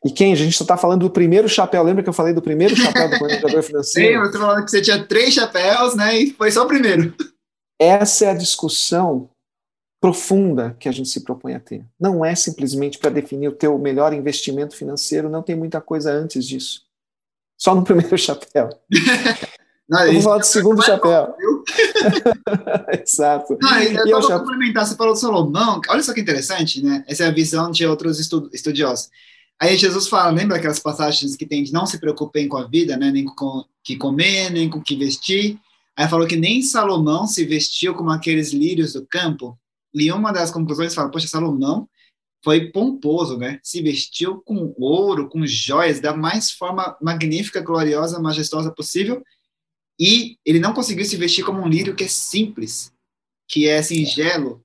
E quem? A gente só está falando do primeiro chapéu. Lembra que eu falei do primeiro chapéu do planejador financeiro? Sim, você falando que você tinha três chapéus, né? E foi só o primeiro. Essa é a discussão profunda que a gente se propõe a ter. Não é simplesmente para definir o teu melhor investimento financeiro, não tem muita coisa antes disso. Só no primeiro chapéu. Não, Vamos falar do segundo chapéu. Exato. Não, e, e eu só complementar, você falou do Salomão, olha só que interessante, né? Essa é a visão de outros estudiosos. Aí Jesus fala, lembra aquelas passagens que tem de não se preocupem com a vida, né? Nem com o que comer, nem com o que vestir. Aí falou que nem Salomão se vestiu como aqueles lírios do campo. E uma das conclusões fala, poxa, Salomão foi pomposo, né? Se vestiu com ouro, com joias, da mais forma magnífica, gloriosa, majestosa possível. E ele não conseguiu se vestir como um lírio que é simples, que é singelo,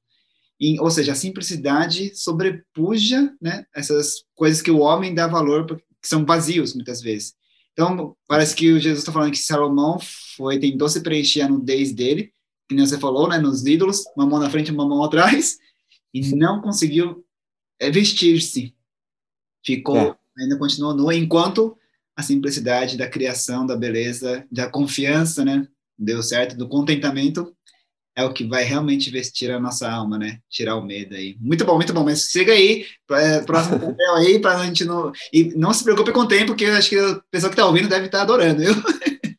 e, ou seja, a simplicidade sobrepuja, né? Essas coisas que o homem dá valor, que são vazios muitas vezes. Então, parece que o Jesus está falando que Salomão foi tentou se preencher a nudez dele, que nem você falou, né, nos ídolos, uma mão na frente e uma mão atrás, e não conseguiu é, vestir-se. Ficou, é. ainda continuou nu, enquanto a simplicidade da criação, da beleza, da confiança, né, deu certo, do contentamento, é o que vai realmente vestir a nossa alma, né? Tirar o medo aí. Muito bom, muito bom. Mas siga aí, próximo papel aí, para a gente não. E não se preocupe com o tempo, porque eu acho que a pessoa que está ouvindo deve estar tá adorando, viu?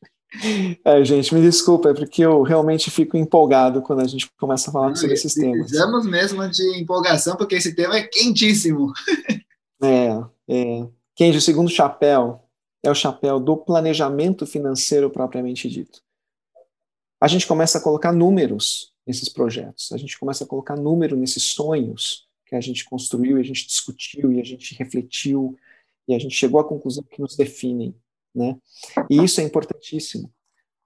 É, gente, me desculpa, é porque eu realmente fico empolgado quando a gente começa a falar não, sobre esses temas. Precisamos mesmo de empolgação, porque esse tema é quentíssimo. É, é. Kenji, o segundo chapéu é o chapéu do planejamento financeiro propriamente dito. A gente começa a colocar números nesses projetos, a gente começa a colocar número nesses sonhos que a gente construiu, a gente discutiu, e a gente refletiu, e a gente chegou à conclusão que nos definem. Né? E isso é importantíssimo.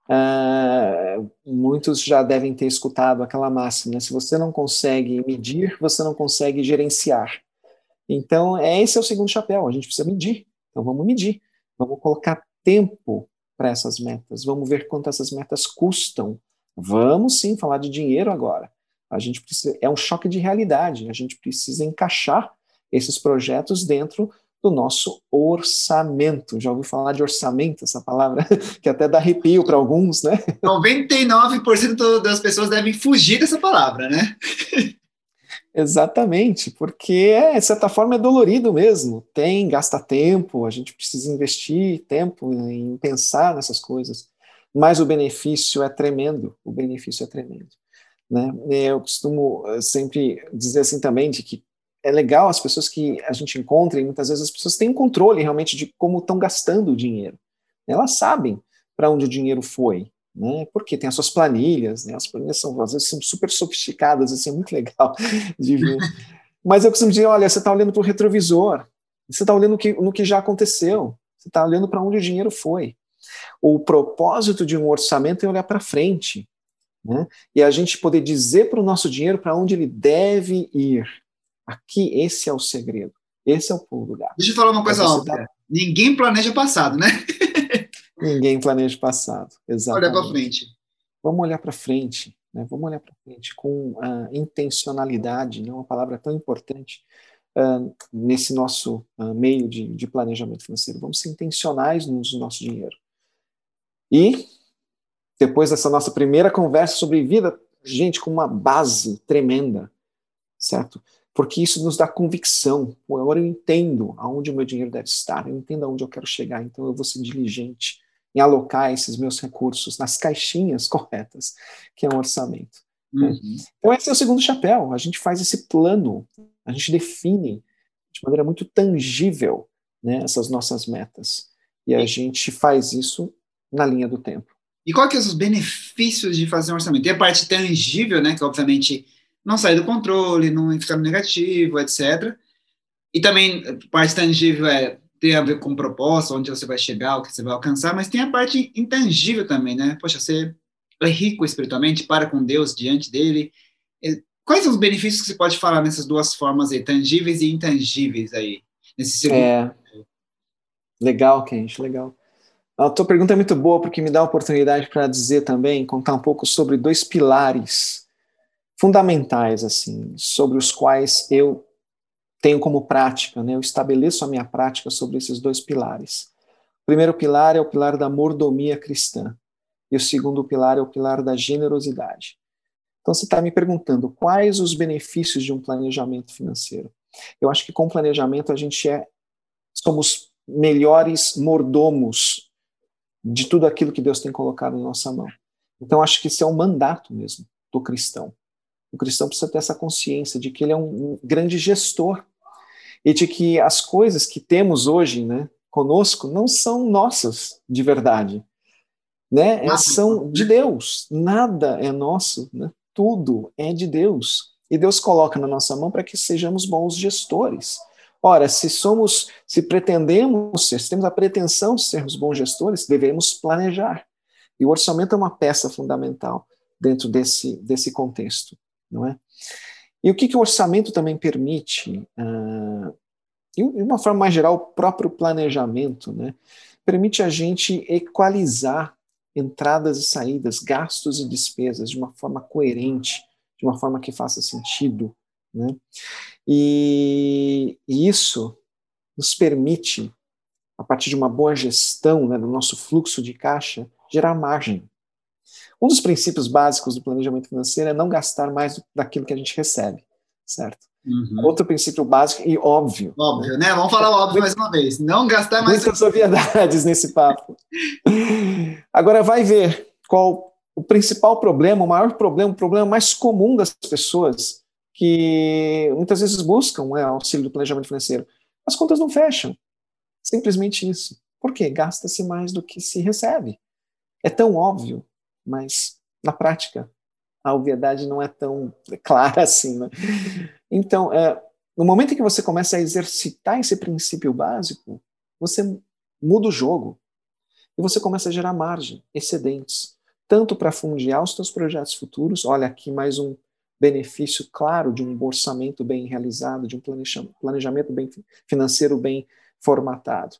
Uh, muitos já devem ter escutado aquela máxima: né? se você não consegue medir, você não consegue gerenciar. Então, esse é o segundo chapéu: a gente precisa medir. Então, vamos medir, vamos colocar tempo para essas metas, vamos ver quanto essas metas custam. Vamos sim falar de dinheiro agora. A gente precisa, é um choque de realidade. A gente precisa encaixar esses projetos dentro do nosso orçamento. Já ouviu falar de orçamento, essa palavra que até dá arrepio para alguns, né? 99% das pessoas devem fugir dessa palavra, né? Exatamente, porque é, de certa forma é dolorido mesmo. Tem, gasta tempo, a gente precisa investir tempo em pensar nessas coisas, mas o benefício é tremendo, o benefício é tremendo. Né? Eu costumo eh, sempre dizer assim também, de que é legal as pessoas que a gente encontra, e muitas vezes as pessoas têm controle realmente de como estão gastando o dinheiro. Elas sabem para onde o dinheiro foi, né? Porque tem as suas planilhas, né? As planilhas são às vezes são super sofisticadas, assim, é muito legal de ver. Mas eu costumo dizer, olha, você está olhando para o retrovisor, você está olhando que, no que já aconteceu, você está olhando para onde o dinheiro foi. O propósito de um orçamento é olhar para frente, né? E a gente poder dizer para o nosso dinheiro para onde ele deve ir. Aqui, esse é o segredo. Esse é o pulo do gato. Deixa eu falar uma coisa óbvia. Dá... Ninguém planeja passado, né? Ninguém planeja passado. Exatamente. Olha para frente. Vamos olhar para frente. Né? Vamos olhar para frente com uh, intencionalidade, né? uma palavra tão importante uh, nesse nosso uh, meio de, de planejamento financeiro. Vamos ser intencionais no uso do nosso dinheiro. E, depois dessa nossa primeira conversa sobre vida, gente, com uma base tremenda, certo? porque isso nos dá convicção. Pô, agora eu entendo aonde o meu dinheiro deve estar, eu entendo aonde eu quero chegar, então eu vou ser diligente em alocar esses meus recursos nas caixinhas corretas, que é um orçamento. Né? Uhum. Né? Então, esse é o segundo chapéu. A gente faz esse plano, a gente define de maneira muito tangível né, essas nossas metas. E a gente faz isso na linha do tempo. E quais são os benefícios de fazer um orçamento? Tem a parte tangível, né, que obviamente não sair do controle, não ficar no negativo, etc. E também, parte tangível é tem a ver com propósito, onde você vai chegar, o que você vai alcançar, mas tem a parte intangível também, né? Poxa, você é rico espiritualmente, para com Deus diante dele. Quais são os benefícios que você pode falar nessas duas formas aí, tangíveis e intangíveis aí, nesse segundo? É... Legal, Kenji, legal. A tua pergunta é muito boa porque me dá a oportunidade para dizer também, contar um pouco sobre dois pilares fundamentais, assim, sobre os quais eu tenho como prática, né? Eu estabeleço a minha prática sobre esses dois pilares. O primeiro pilar é o pilar da mordomia cristã e o segundo pilar é o pilar da generosidade. Então você está me perguntando quais os benefícios de um planejamento financeiro? Eu acho que com planejamento a gente é somos melhores mordomos de tudo aquilo que Deus tem colocado na nossa mão. Então acho que isso é um mandato mesmo do cristão. O cristão precisa ter essa consciência de que ele é um grande gestor e de que as coisas que temos hoje, né, conosco, não são nossas de verdade, né? É, são de Deus. Nada é nosso, né? Tudo é de Deus. E Deus coloca na nossa mão para que sejamos bons gestores. Ora, se somos, se pretendemos ser, se temos a pretensão de sermos bons gestores, devemos planejar. E o orçamento é uma peça fundamental dentro desse, desse contexto não é? E o que, que o orçamento também permite, uh, de uma forma mais geral, o próprio planejamento, né? Permite a gente equalizar entradas e saídas, gastos e despesas de uma forma coerente, de uma forma que faça sentido, né? E, e isso nos permite, a partir de uma boa gestão né, do nosso fluxo de caixa, gerar margem, um dos princípios básicos do planejamento financeiro é não gastar mais daquilo que a gente recebe, certo? Uhum. Outro princípio básico e óbvio. Óbvio, né? Vamos falar óbvio mais uma vez. Não gastar mais. Muitas obviedades nesse papo. Agora vai ver qual o principal problema, o maior problema, o problema mais comum das pessoas que muitas vezes buscam né, auxílio do planejamento financeiro. As contas não fecham. Simplesmente isso. Por quê? Gasta-se mais do que se recebe. É tão óbvio mas na prática a obviedade não é tão clara assim. Né? Então, é, no momento em que você começa a exercitar esse princípio básico, você muda o jogo e você começa a gerar margem, excedentes, tanto para fundiar os seus projetos futuros. Olha aqui mais um benefício claro de um orçamento bem realizado, de um planejamento bem financeiro bem formatado.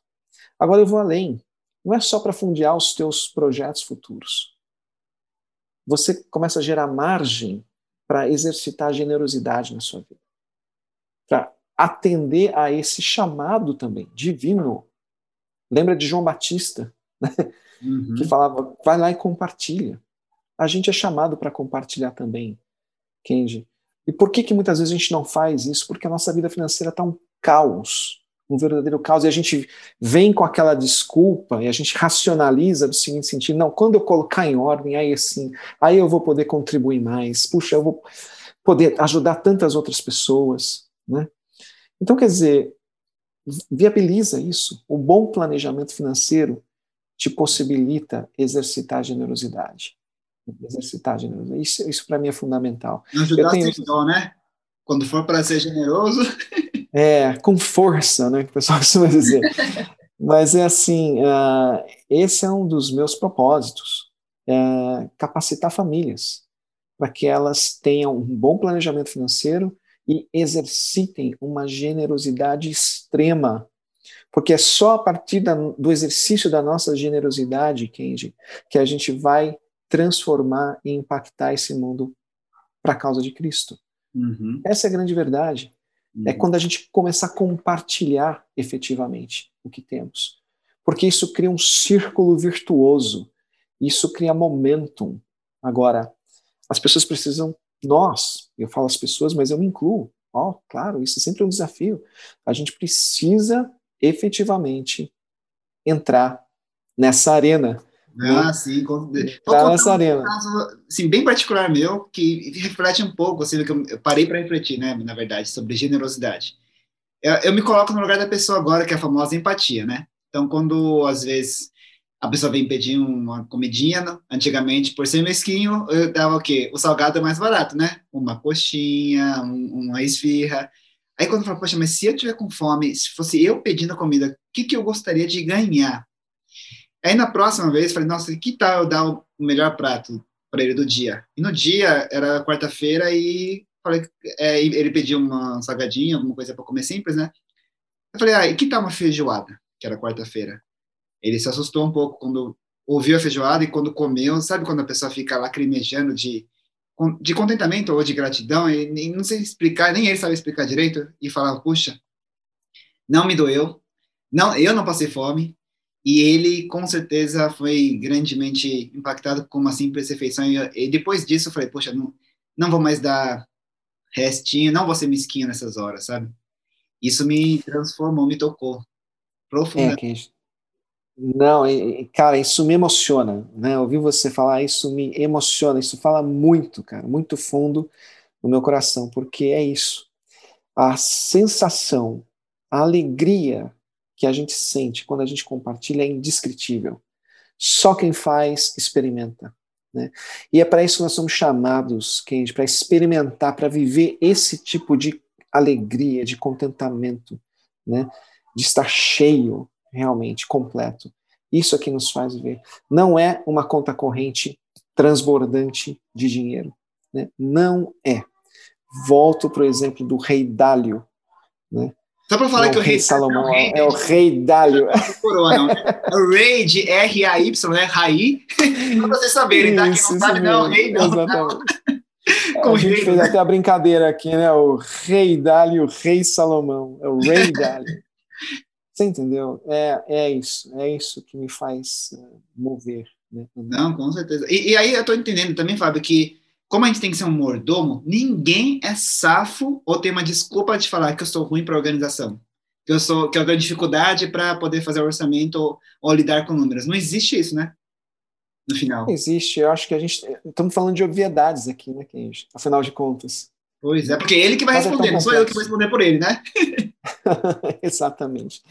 Agora eu vou além. Não é só para fundiar os teus projetos futuros você começa a gerar margem para exercitar a generosidade na sua vida. Para atender a esse chamado também, divino. Lembra de João Batista, né? uhum. que falava: vai lá e compartilha. A gente é chamado para compartilhar também, Kenji. E por que, que muitas vezes a gente não faz isso? Porque a nossa vida financeira está um caos um verdadeiro caos, e a gente vem com aquela desculpa e a gente racionaliza do seguinte sentido: não, quando eu colocar em ordem, aí assim, aí eu vou poder contribuir mais, puxa, eu vou poder ajudar tantas outras pessoas, né? Então, quer dizer, viabiliza isso. O bom planejamento financeiro te possibilita exercitar generosidade. Exercitar generosidade. Isso, isso para mim é fundamental. Ajudar tenho... sem dó, né? Quando for para ser generoso. É, com força, né, que o pessoal costuma dizer. Mas é assim, uh, esse é um dos meus propósitos, é capacitar famílias para que elas tenham um bom planejamento financeiro e exercitem uma generosidade extrema, porque é só a partir da, do exercício da nossa generosidade, Kenji, que a gente vai transformar e impactar esse mundo para a causa de Cristo. Uhum. Essa é a grande verdade. É quando a gente começar a compartilhar efetivamente o que temos. Porque isso cria um círculo virtuoso, isso cria momentum. Agora, as pessoas precisam, nós, eu falo as pessoas, mas eu me incluo. Ó, oh, claro, isso é sempre um desafio. A gente precisa efetivamente entrar nessa arena ah, né? sim. Tá nessa arena. Um caso, assim, bem particular meu, que reflete um pouco, assim, que eu parei para refletir, né, na verdade, sobre generosidade. Eu, eu, me coloco no lugar da pessoa agora, que é a famosa empatia, né? Então, quando, às vezes, a pessoa vem pedir uma comidinha, antigamente, por ser mesquinho, eu dava o quê? O salgado é mais barato, né? Uma coxinha, um, uma esfirra. Aí, quando eu falo, poxa, mas se eu tiver com fome, se fosse eu pedindo comida, o que, que eu gostaria de ganhar? Aí na próxima vez, falei, nossa, que tal eu dar o melhor prato para ele do dia? E no dia, era quarta-feira, e falei, é, ele pediu uma salgadinha, alguma coisa para comer simples, né? Eu falei, ah, e que tal uma feijoada? Que era quarta-feira. Ele se assustou um pouco quando ouviu a feijoada e quando comeu, sabe quando a pessoa fica lacrimejando de de contentamento ou de gratidão, e não sei explicar, nem ele sabe explicar direito, e falar, puxa, não me doeu, não, eu não passei fome, e ele com certeza foi grandemente impactado com uma simples refeição, e, e depois disso eu falei, poxa, não, não vou mais dar restinho, não vou ser mesquinho nessas horas, sabe? Isso me transformou, me tocou profundamente. É, não, cara, isso me emociona, né? Ouvir você falar isso me emociona, isso fala muito, cara, muito fundo no meu coração, porque é isso. A sensação, a alegria que a gente sente quando a gente compartilha é indescritível. Só quem faz experimenta. Né? E é para isso que nós somos chamados, Kendi, para experimentar, para viver esse tipo de alegria, de contentamento, né? de estar cheio, realmente completo. Isso é que nos faz ver. Não é uma conta corrente transbordante de dinheiro. Né? Não é. Volto para o exemplo do rei Dálio. Né? Só para falar Não, que o rei Salomão é, é o rei Dálio. É o rei de R-A-Y, né? Raí. para vocês saberem, tá? Quem Isso, não sabe, isso não, mesmo, rei não. Exatamente. Com a gente rei, fez né? até a brincadeira aqui, né? O rei Dálio, o rei Salomão. É o rei Dálio. Você entendeu? É, é isso. É isso que me faz uh, mover. Né? Não, com certeza. E, e aí eu estou entendendo também, Fábio, que como a gente tem que ser um mordomo, ninguém é safo ou tem uma desculpa de falar que eu sou ruim para organização, que eu sou que eu tenho dificuldade para poder fazer orçamento ou, ou lidar com números. Não existe isso, né? No final. Não existe. Eu acho que a gente. Estamos falando de obviedades aqui, né, Kenji? Afinal de contas. Pois é, porque ele que vai Mas é responder, tão não sou eu que vou responder por ele, né? Exatamente.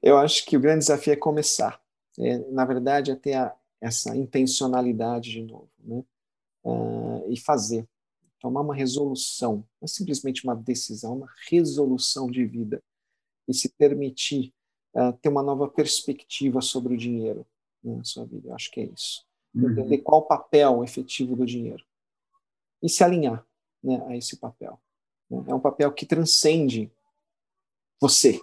Eu acho que o grande desafio é começar. É, na verdade, é ter a, essa intencionalidade de novo, né? Ah, e fazer. Tomar uma resolução. Não é simplesmente uma decisão, é uma resolução de vida. E se permitir ah, ter uma nova perspectiva sobre o dinheiro né, na sua vida. Eu acho que é isso. Entender qual o papel efetivo do dinheiro. E se alinhar né, a esse papel. né? É um papel que transcende você.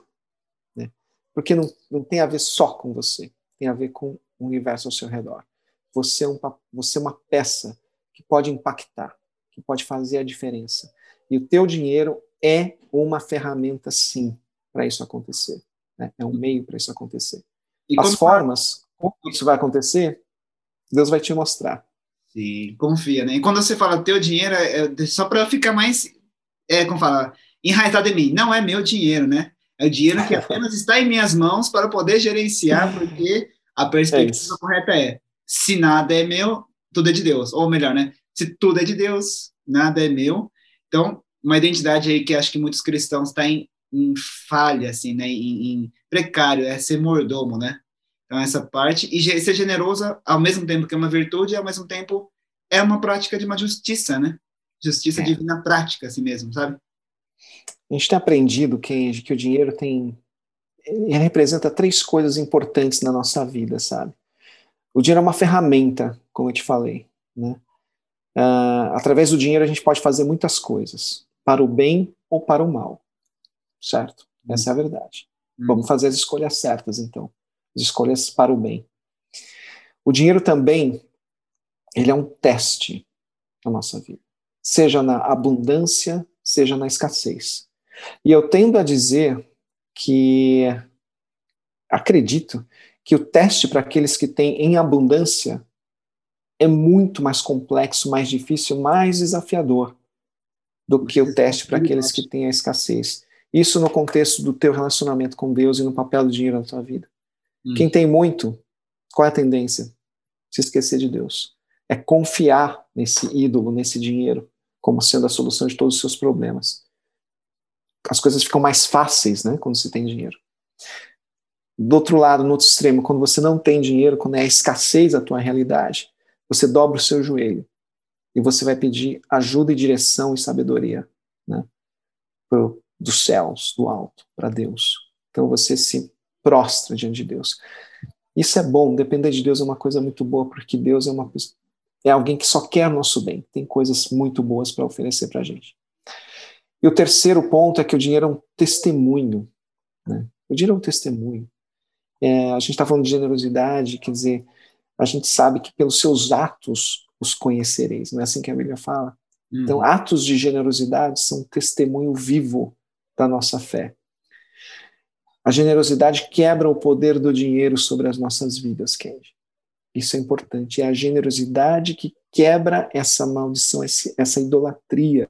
Né? Porque não, não tem a ver só com você, tem a ver com o universo ao seu redor. Você é, um, você é uma peça que pode impactar, que pode fazer a diferença. E o teu dinheiro é uma ferramenta, sim, para isso acontecer. né? É um meio para isso acontecer. E As como- formas, como isso vai acontecer, Deus vai te mostrar. Sim, confia, né? E quando você fala teu dinheiro, é, é só para ficar mais, é, como fala, enraizado em mim. Não é meu dinheiro, né? É o dinheiro que apenas está em minhas mãos para poder gerenciar, porque a É perspectiva isso. correta é: se nada é meu, tudo é de Deus. Ou melhor, né? Se tudo é de Deus, nada é meu. Então, uma identidade aí que acho que muitos cristãos estão em, em falha, assim, né? Em, em precário, é ser mordomo, né? Então, essa parte, e ser generosa, ao mesmo tempo que é uma virtude, ao mesmo tempo é uma prática de uma justiça, né? Justiça É. divina prática, assim mesmo, sabe? A gente tem aprendido, Kenji, que o dinheiro tem. Ele representa três coisas importantes na nossa vida, sabe? O dinheiro é uma ferramenta, como eu te falei. Né? Ah, através do dinheiro a gente pode fazer muitas coisas, para o bem ou para o mal. Certo? Essa é a verdade. Vamos fazer as escolhas certas, então. As escolhas para o bem. O dinheiro também, ele é um teste na nossa vida. Seja na abundância, seja na escassez. E eu tendo a dizer que acredito que o teste para aqueles que têm em abundância é muito mais complexo, mais difícil, mais desafiador do que o teste para aqueles que têm a escassez. Isso no contexto do teu relacionamento com Deus e no papel do dinheiro na tua vida. Hum. Quem tem muito, qual é a tendência? Se esquecer de Deus. É confiar nesse ídolo, nesse dinheiro, como sendo a solução de todos os seus problemas. As coisas ficam mais fáceis, né, quando se tem dinheiro. Do outro lado, no outro extremo, quando você não tem dinheiro, quando é a escassez a tua realidade, você dobra o seu joelho e você vai pedir ajuda e direção e sabedoria, né, pro, dos céus, do alto, para Deus. Então você se prostra diante de Deus. Isso é bom, depender de Deus é uma coisa muito boa, porque Deus é uma é alguém que só quer nosso bem, tem coisas muito boas para oferecer para a gente. E o terceiro ponto é que o dinheiro é um testemunho. Né? O dinheiro é um testemunho. É, a gente está falando de generosidade, quer dizer, a gente sabe que pelos seus atos os conhecereis, não é assim que a Bíblia fala? Então, uhum. atos de generosidade são testemunho vivo da nossa fé. A generosidade quebra o poder do dinheiro sobre as nossas vidas, Kenji. Isso é importante. É a generosidade que quebra essa maldição, essa idolatria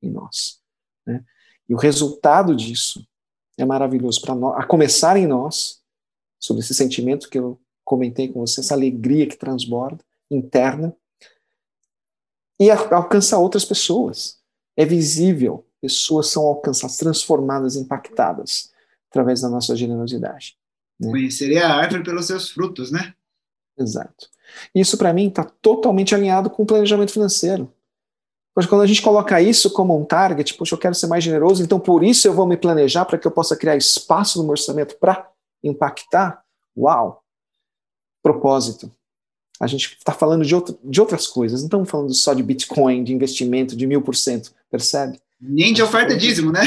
em nós. Né? E o resultado disso é maravilhoso para nós, a começar em nós, sobre esse sentimento que eu comentei com você, essa alegria que transborda, interna, e alcança outras pessoas. É visível, pessoas são alcançadas, transformadas, impactadas através da nossa generosidade. Né? Conheceria a árvore pelos seus frutos, né? Exato. Isso, para mim, está totalmente alinhado com o planejamento financeiro. Pois quando a gente coloca isso como um target, poxa, eu quero ser mais generoso, então por isso eu vou me planejar para que eu possa criar espaço no meu orçamento para impactar. Uau! Propósito. A gente está falando de, outro, de outras coisas, não estamos falando só de Bitcoin, de investimento de mil por cento, percebe? Nem de oferta dízimo, né?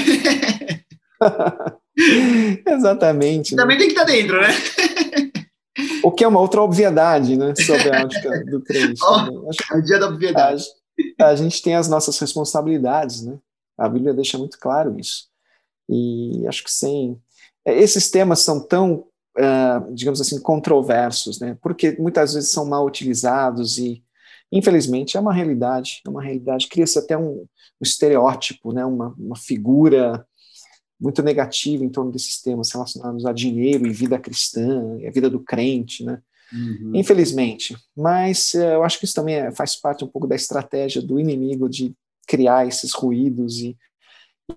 Exatamente. Também né? tem que estar tá dentro, né? o que é uma outra obviedade, né, sobre a ótica do crente. Oh, é o dia da obviedade. A, a, gente tem as nossas responsabilidades, né? A Bíblia deixa muito claro isso. E acho que sem esses temas são tão, uh, digamos assim, controversos, né? Porque muitas vezes são mal utilizados e, infelizmente, é uma realidade. É uma realidade. Cria-se até um, um, estereótipo, né? Uma, uma figura muito negativa em torno desses temas relacionados a dinheiro e vida cristã, e a vida do crente, né? Uhum. Infelizmente. Mas uh, eu acho que isso também é, faz parte um pouco da estratégia do inimigo de criar esses ruídos e,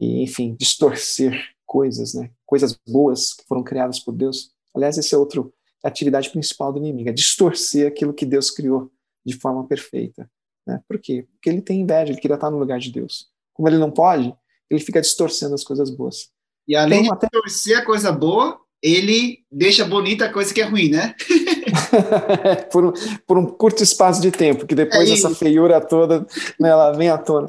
e, enfim, distorcer coisas, né? Coisas boas que foram criadas por Deus. Aliás, esse é outro a atividade principal do inimigo, é distorcer aquilo que Deus criou de forma perfeita. Né? Por quê? Porque ele tem inveja, ele queria estar no lugar de Deus. Como ele não pode, ele fica distorcendo as coisas boas. E além então, de torcer a coisa boa, ele deixa bonita a coisa que é ruim, né? por, um, por um curto espaço de tempo, que depois é essa feiura toda né, ela vem à tona.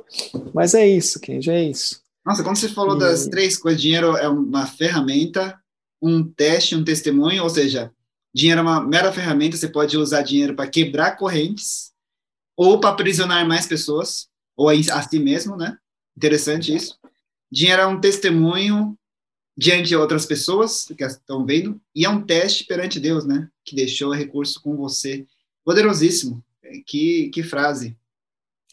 Mas é isso, Kenji, é isso. Nossa, quando você falou e... das três coisas, dinheiro é uma ferramenta, um teste, um testemunho, ou seja, dinheiro é uma mera ferramenta, você pode usar dinheiro para quebrar correntes, ou para aprisionar mais pessoas, ou a si mesmo, né? Interessante isso. Dinheiro é um testemunho diante de outras pessoas que estão vendo, e é um teste perante Deus, né? Que deixou o recurso com você. Poderosíssimo. Que, que frase.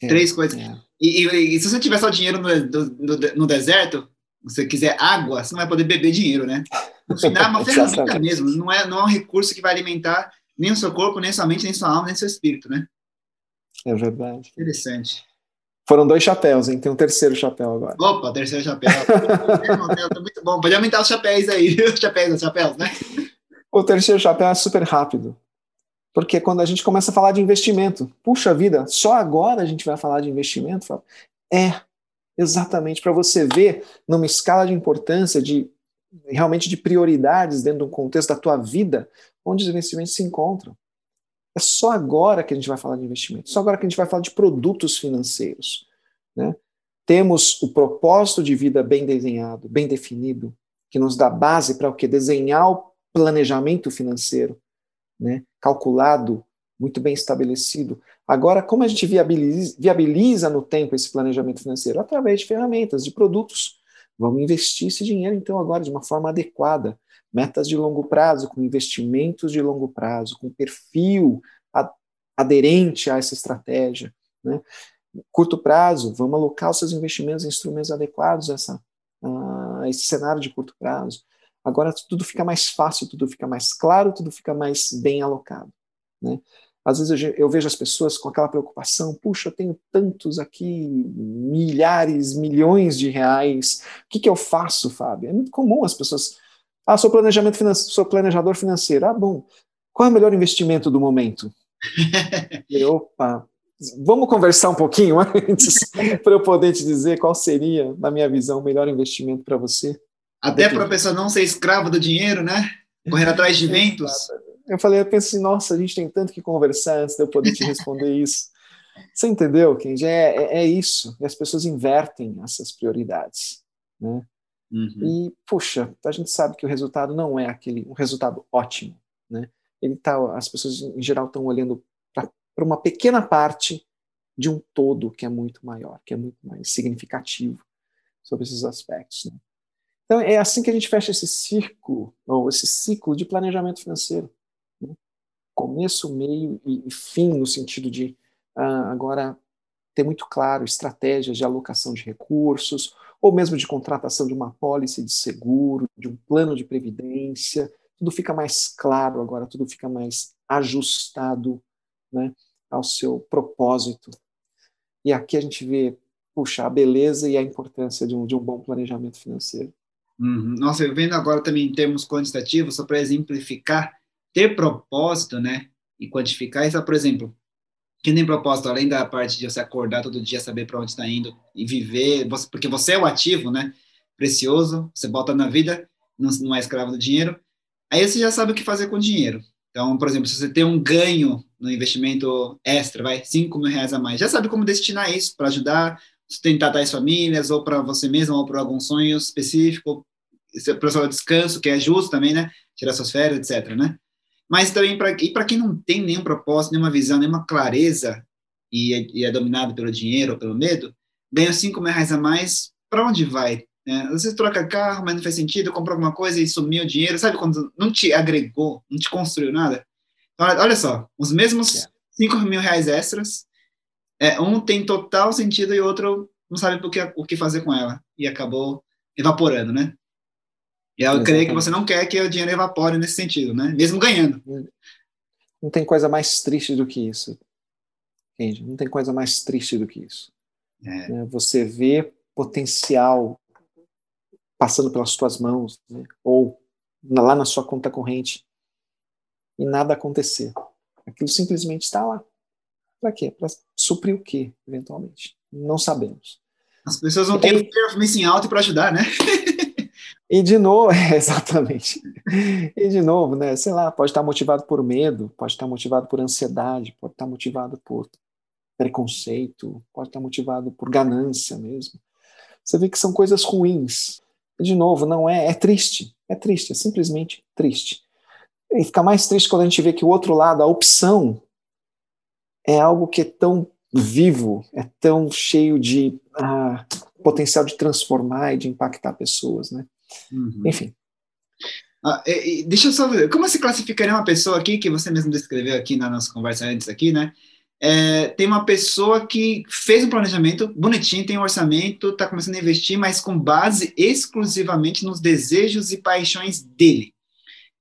É, Três coisas. É. E, e, e, se você tiver só dinheiro no, no, no, deserto, você quiser água, você não vai poder beber dinheiro, né? No final é uma ferramenta mesmo, não é, não é um recurso que vai alimentar nem o seu corpo, nem sua mente, nem sua alma, nem seu espírito, né? É verdade. Interessante. Foram dois chapéus, hein? Tem um terceiro chapéu agora. Opa, terceiro chapéu. tá muito bom. Pode aumentar os chapéus aí. Os chapéus, os chapéus, né? O terceiro chapéu é super rápido. Porque quando a gente começa a falar de investimento, puxa vida, só agora a gente vai falar de investimento? É, exatamente, para você ver numa escala de importância, de realmente de prioridades dentro de um contexto da tua vida, onde os investimentos se encontram. É só agora que a gente vai falar de investimento, só agora que a gente vai falar de produtos financeiros. Né? Temos o propósito de vida bem desenhado, bem definido, que nos dá base para o que? Desenhar o planejamento financeiro, né? calculado, muito bem estabelecido. Agora, como a gente viabiliza, viabiliza no tempo esse planejamento financeiro? Através de ferramentas, de produtos. Vamos investir esse dinheiro, então, agora de uma forma adequada, metas de longo prazo, com investimentos de longo prazo, com perfil aderente a essa estratégia. Né? Curto prazo, vamos alocar os seus investimentos em instrumentos adequados a, essa, a esse cenário de curto prazo. Agora tudo fica mais fácil, tudo fica mais claro, tudo fica mais bem alocado. Né? Às vezes eu, vejo as pessoas com aquela preocupação: puxa, eu tenho tantos aqui, milhares, milhões de reais, o que, que eu faço, Fábio? É muito comum as pessoas ah, sou planejamento financeiro, sou planejador financeiro. Ah, bom. Qual é o melhor investimento do momento? e, opa, vamos conversar um pouquinho antes para eu poder te dizer qual seria, na minha visão, o melhor investimento para você. Até para a pessoa não ser escrava do dinheiro, né? Correr atrás de ventos. Eu falei, eu pensei, assim, nossa, a gente tem tanto que conversar antes de eu poder te responder isso. Você entendeu, Kenji? É, é, é isso. E as pessoas invertem essas prioridades. Né? Uhum. E, puxa, a gente sabe que o resultado não é aquele um resultado ótimo, né? Ele tá, as pessoas em geral estão olhando para uma pequena parte de um todo que é muito maior, que é muito mais significativo sobre esses aspectos. Né? Então, é assim que a gente fecha esse círculo, ou esse ciclo de planejamento financeiro. Começo, meio e, fim, no sentido de ah, agora ter muito claro estratégias de alocação de recursos, ou mesmo de contratação de uma pólice de seguro, de um plano de previdência. Tudo fica mais claro agora, tudo fica mais ajustado né, ao seu propósito. E aqui a gente vê, puxa, a beleza e a importância de um, de um bom planejamento financeiro. Uhum. Nossa, eu vendo agora também em termos quantitativos, só para exemplificar, ter propósito, né, e quantificar isso, por exemplo, que nem propósito, além da parte de você acordar todo dia, saber para onde está indo e viver, você, porque você é o ativo, né, precioso, você bota na vida, não, não é escravo do dinheiro, aí você já sabe o que fazer com o dinheiro. Então, por exemplo, se você tem um ganho no investimento extra, vai, 5 mil reais a mais, já sabe como destinar isso para ajudar sustentar tais famílias, ou para você mesmo, ou para algum sonho específico, para o seu descanso, que é justo também, né? Tirar suas férias, etc, né? Mas também, para quem não tem nenhum propósito, nenhuma visão, nenhuma clareza, e é, e é dominado pelo dinheiro ou pelo medo, ganha 5 mil reais a mais, para onde vai? Né? Você troca carro, mas não faz sentido, comprou alguma coisa e sumiu o dinheiro, sabe quando não te agregou, não te construiu nada? Então, olha só, os mesmos 5 mil reais extras, é, um tem total sentido e o outro não sabe o que, o que fazer com ela. E acabou evaporando, né? E eu Exatamente. creio que você não quer que o dinheiro evapore nesse sentido, né? Mesmo ganhando. Não tem coisa mais triste do que isso. Entende? Não tem coisa mais triste do que isso. É. Né? Você vê potencial passando pelas suas mãos, né? ou lá na sua conta corrente, e nada acontecer. Aquilo simplesmente está lá. Para quê? Para suprir o quê, eventualmente? Não sabemos. As pessoas não têm o em alto para ajudar, né? e de novo, é, exatamente. E de novo, né? Sei lá, pode estar motivado por medo, pode estar motivado por ansiedade, pode estar motivado por preconceito, pode estar motivado por ganância mesmo. Você vê que são coisas ruins. E de novo, não é, é triste, é triste, é simplesmente triste. E fica mais triste quando a gente vê que o outro lado, a opção é algo que é tão vivo, é tão cheio de ah, potencial de transformar e de impactar pessoas, né? Uhum. Enfim. Ah, e, e, deixa eu só ver, como você classificaria uma pessoa aqui, que você mesmo descreveu aqui na nossa conversa antes aqui, né? É, tem uma pessoa que fez um planejamento bonitinho, tem um orçamento, está começando a investir, mas com base exclusivamente nos desejos e paixões dele.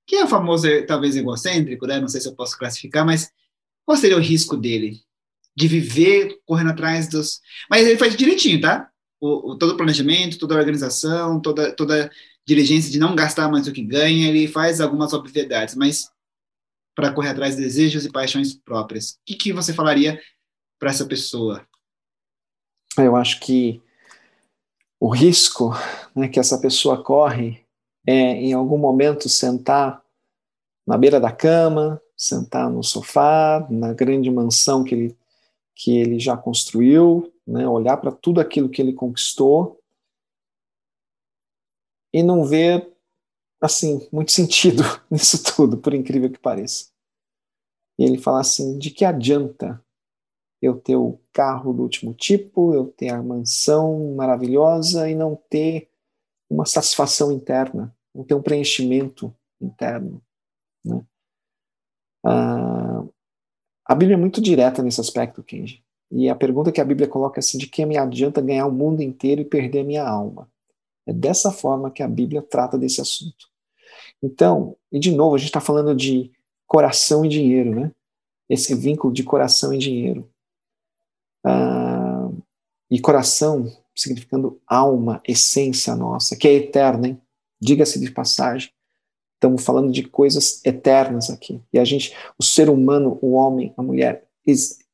Que é o famoso, talvez, egocêntrico, né? Não sei se eu posso classificar, mas qual seria o risco dele? De viver correndo atrás dos. Mas ele faz direitinho, tá? O, o, todo o planejamento, toda a organização, toda, toda a diligência de não gastar mais do que ganha, ele faz algumas obviedades, mas para correr atrás de desejos e paixões próprias. O que, que você falaria para essa pessoa? Eu acho que o risco né, que essa pessoa corre é, em algum momento, sentar na beira da cama, sentar no sofá, na grande mansão que ele, que ele já construiu, né, olhar para tudo aquilo que ele conquistou e não ver, assim, muito sentido nisso tudo, por incrível que pareça. E ele fala assim: de que adianta eu ter o carro do último tipo, eu ter a mansão maravilhosa e não ter uma satisfação interna, não ter um preenchimento interno? Né? Ah, a Bíblia é muito direta nesse aspecto, Kenji. E a pergunta que a Bíblia coloca é assim: de que me adianta ganhar o mundo inteiro e perder a minha alma? É dessa forma que a Bíblia trata desse assunto. Então, e de novo, a gente está falando de coração e dinheiro, né? Esse vínculo de coração e dinheiro. Ah, e coração significando alma, essência nossa, que é eterna, hein? Diga-se de passagem. Estamos falando de coisas eternas aqui. E a gente, o ser humano, o homem, a mulher,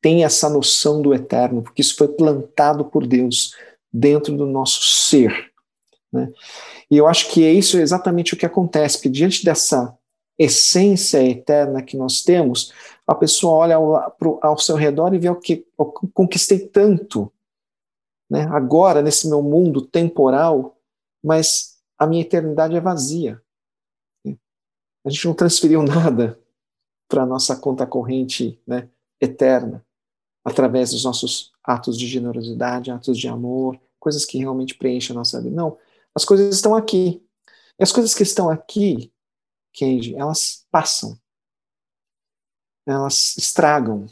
tem essa noção do eterno, porque isso foi plantado por Deus dentro do nosso ser. Né? E eu acho que é isso exatamente o que acontece, porque diante dessa essência eterna que nós temos, a pessoa olha ao, ao seu redor e vê o que eu conquistei tanto, né? agora, nesse meu mundo temporal, mas a minha eternidade é vazia. A gente não transferiu nada para a nossa conta corrente né, eterna. através dos nossos atos de generosidade, atos de amor, coisas que realmente preenchem a nossa vida. Não, as coisas estão aqui. E as coisas que estão aqui, Kenji, elas passam. Elas estragam.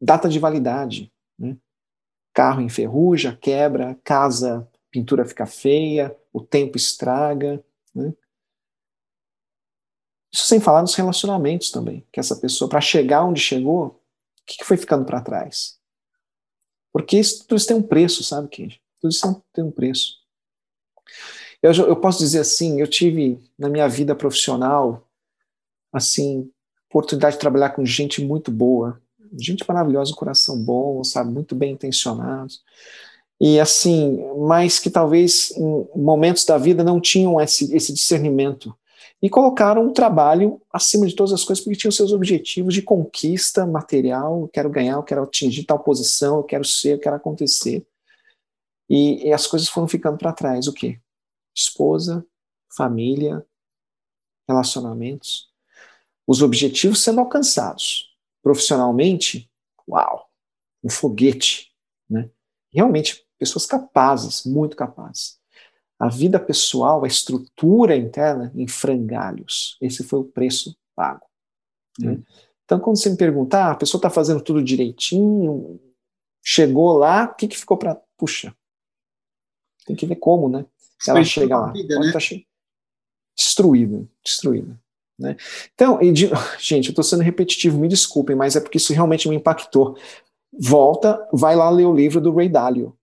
Data de validade. Né? Carro enferruja, quebra, casa, pintura fica feia, o tempo estraga. Né? Isso sem falar nos relacionamentos também, que essa pessoa, para chegar onde chegou, o que, que foi ficando para trás? Porque isso, tudo isso tem um preço, sabe, Kenji? Tudo isso tem um preço. Eu, eu posso dizer assim, eu tive na minha vida profissional, assim, oportunidade de trabalhar com gente muito boa, gente maravilhosa, coração bom, sabe, muito bem intencionados. E assim, mas que talvez em momentos da vida não tinham esse, esse discernimento e colocaram o trabalho acima de todas as coisas porque tinham seus objetivos de conquista material, eu quero ganhar, eu quero atingir tal posição, eu quero ser, eu quero acontecer. E, e as coisas foram ficando para trás, o quê? Esposa, família, relacionamentos, os objetivos sendo alcançados. Profissionalmente, uau, um foguete, né? Realmente pessoas capazes, muito capazes a vida pessoal, a estrutura interna em frangalhos. Esse foi o preço pago. Né? Hum. Então, quando você me perguntar, ah, a pessoa está fazendo tudo direitinho, chegou lá, o que, que ficou para. Puxa, tem que ver como, né? Se ela chega lá. Né? tá che... Destruída, destruída. Né? Então, de... gente, eu estou sendo repetitivo, me desculpem, mas é porque isso realmente me impactou. Volta, vai lá ler o livro do Ray Dalio,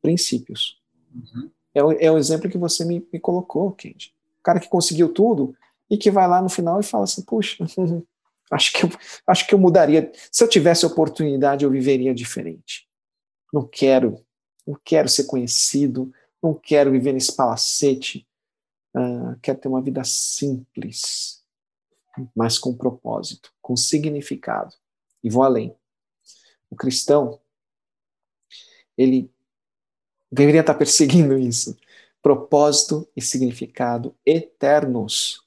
Princípios. Uhum. É o, é o exemplo que você me, me colocou, Kendi. O cara que conseguiu tudo e que vai lá no final e fala assim: puxa, acho que eu, acho que eu mudaria. Se eu tivesse oportunidade, eu viveria diferente. Não quero, não quero ser conhecido, não quero viver nesse palacete. Uh, quero ter uma vida simples, mas com propósito, com significado. E vou além. O cristão, ele deveria estar perseguindo isso. Propósito e significado eternos.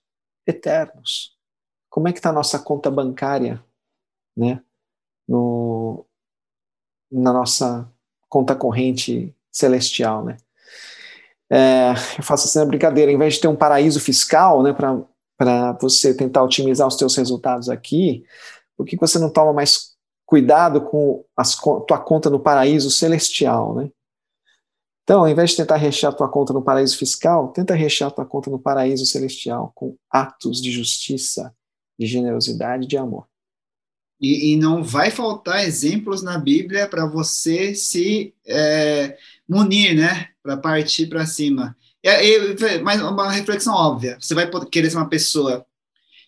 Eternos. Como é que está a nossa conta bancária, né? No, na nossa conta corrente celestial, né? É, eu faço assim uma brincadeira, em vez de ter um paraíso fiscal, né, para você tentar otimizar os seus resultados aqui, por que você não toma mais cuidado com a tua conta no paraíso celestial, né? Então, ao invés de tentar rechear tua conta no paraíso fiscal, tenta rechear tua conta no paraíso celestial com atos de justiça, de generosidade e de amor. E, e, não vai faltar exemplos na Bíblia para você se é, munir, né? Para partir para cima. E, mas uma reflexão óbvia: você vai querer ser uma pessoa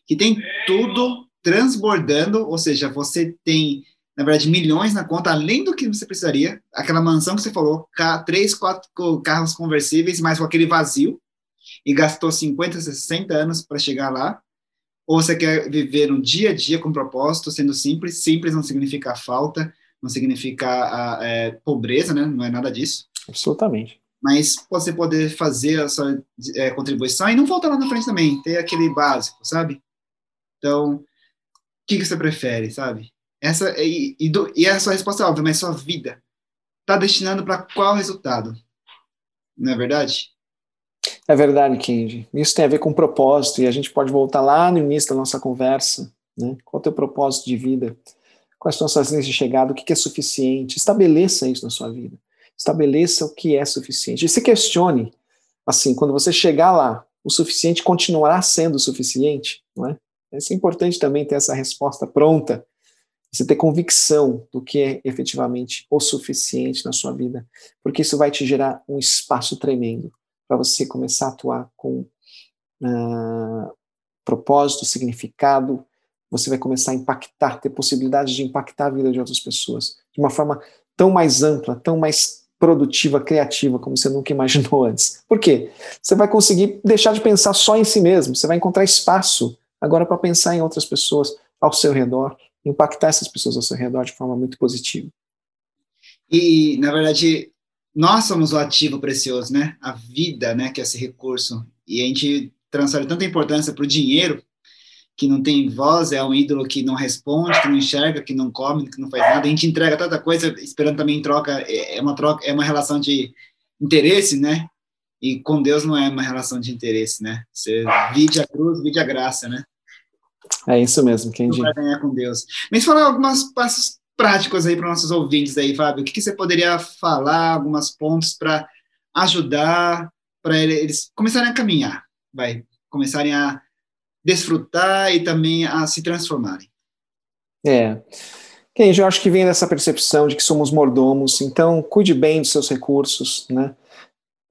que tem tudo transbordando, ou seja, você tem na verdade, milhões na conta, além do que você precisaria. Aquela mansão que você falou, três, quatro carros conversíveis, mas com aquele vazio, e gastou 50, 60 anos para chegar lá. Ou você quer viver no dia a dia com propósito, sendo simples. Simples não significa falta, não significa é, pobreza, né? Não é nada disso. Absolutamente. Mas você poder fazer a sua é, contribuição e não faltar lá na frente também, ter aquele básico, sabe? Então, o que, que você prefere, sabe? Essa, e, e, do, e a sua resposta é óbvia, mas sua vida está destinando para qual resultado? Não é verdade? É verdade, Kendi. Isso tem a ver com propósito, e a gente pode voltar lá no início da nossa conversa. Né? Qual é o teu propósito de vida? Quais são as suas linhas de chegada? O que é suficiente? Estabeleça isso na sua vida. Estabeleça o que é suficiente. E se questione, assim, quando você chegar lá, o suficiente continuará sendo o suficiente? Não é? É importante também ter essa resposta pronta você ter convicção do que é efetivamente o suficiente na sua vida, porque isso vai te gerar um espaço tremendo para você começar a atuar com uh, propósito, significado. Você vai começar a impactar, ter possibilidade de impactar a vida de outras pessoas de uma forma tão mais ampla, tão mais produtiva, criativa, como você nunca imaginou antes. Por quê? Você vai conseguir deixar de pensar só em si mesmo, você vai encontrar espaço agora para pensar em outras pessoas ao seu redor, impactar essas pessoas ao seu redor de forma muito positiva. E, na verdade, nós somos o ativo precioso, né? A vida, né, que é esse recurso. E a gente transfere tanta importância para o dinheiro que não tem voz, é um ídolo que não responde, que não enxerga, que não come, que não faz nada. A gente entrega tanta coisa esperando também em troca, é, é uma troca, é uma relação de interesse, né? E com Deus não é uma relação de interesse, né? Você vide a cruz, vide a graça, né? É isso mesmo, quem diz. Vai ganhar com Deus. Mas falar alguns passos práticos aí para nossos ouvintes aí, Fábio. O que, que você poderia falar, alguns pontos para ajudar, para eles começarem a caminhar, vai, começarem a desfrutar e também a se transformarem. É. Kenji, eu acho que vem dessa percepção de que somos mordomos, então cuide bem dos seus recursos, né?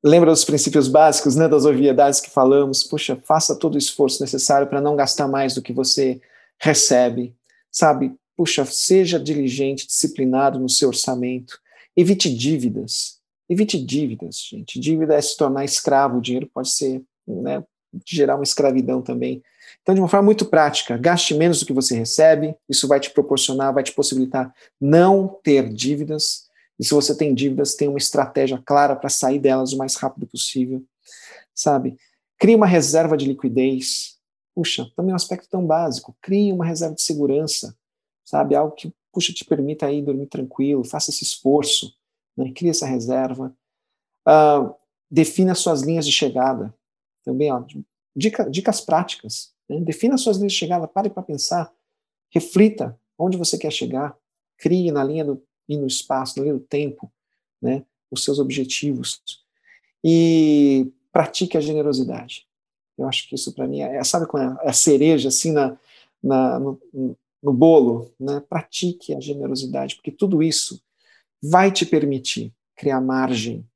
Lembra dos princípios básicos, né, das obviedades que falamos? Puxa, faça todo o esforço necessário para não gastar mais do que você recebe, sabe? Puxa, seja diligente, disciplinado no seu orçamento. Evite dívidas. Evite dívidas, gente. Dívida é se tornar escravo. O dinheiro pode ser, né, gerar uma escravidão também. Então, de uma forma muito prática, gaste menos do que você recebe, isso vai te proporcionar, vai te possibilitar não ter dívidas. E se você tem dívidas, tem uma estratégia clara para sair delas o mais rápido possível, sabe? Crie uma reserva de liquidez. Puxa, também é um aspecto tão básico. Crie uma reserva de segurança, sabe? Algo que, puxa, te permita aí dormir tranquilo, faça esse esforço, né? crie essa reserva. Uh, defina suas linhas de chegada. Também, ó, dica, dicas práticas. Né? Defina suas linhas de chegada, pare para pensar, reflita onde você quer chegar, crie na linha do e no espaço, na linha do tempo, né, os seus objetivos e pratique a generosidade. Eu acho que isso para mim é, sabe quando é a cereja assim na, na no, no bolo, né? Pratique a generosidade, porque tudo isso vai te permitir criar margem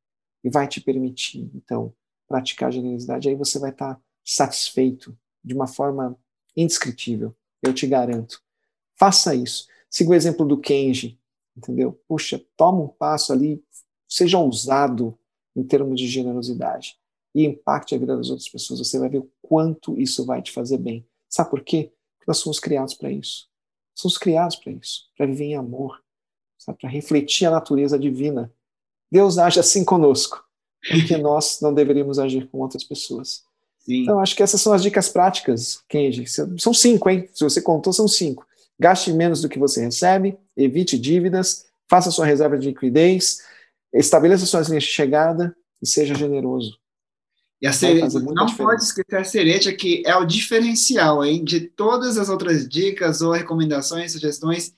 e vai te permitir, então, praticar a generosidade. Aí você vai estar satisfeito de uma forma indescritível, eu te garanto. Faça isso. Siga o exemplo do Kenji, entendeu? Puxa, toma um passo ali, seja ousado em termos de generosidade e impacte a vida das outras pessoas. Você vai ver o quanto isso vai te fazer bem. Sabe por quê? Porque nós somos criados para isso. Somos criados para isso, para viver em amor, para refletir a natureza divina. Deus age assim conosco, porque nós não deveríamos agir com outras pessoas. Sim. Então, acho que essas são as dicas práticas, Kenji. São cinco, hein? Se você contou, são cinco. Gaste menos do que você recebe, evite dívidas, faça sua reserva de liquidez, estabeleça suas linhas de chegada e seja generoso. E a cereja, não pode esquecer a cereja, que é o diferencial hein, de todas as outras dicas ou recomendações, sugestões.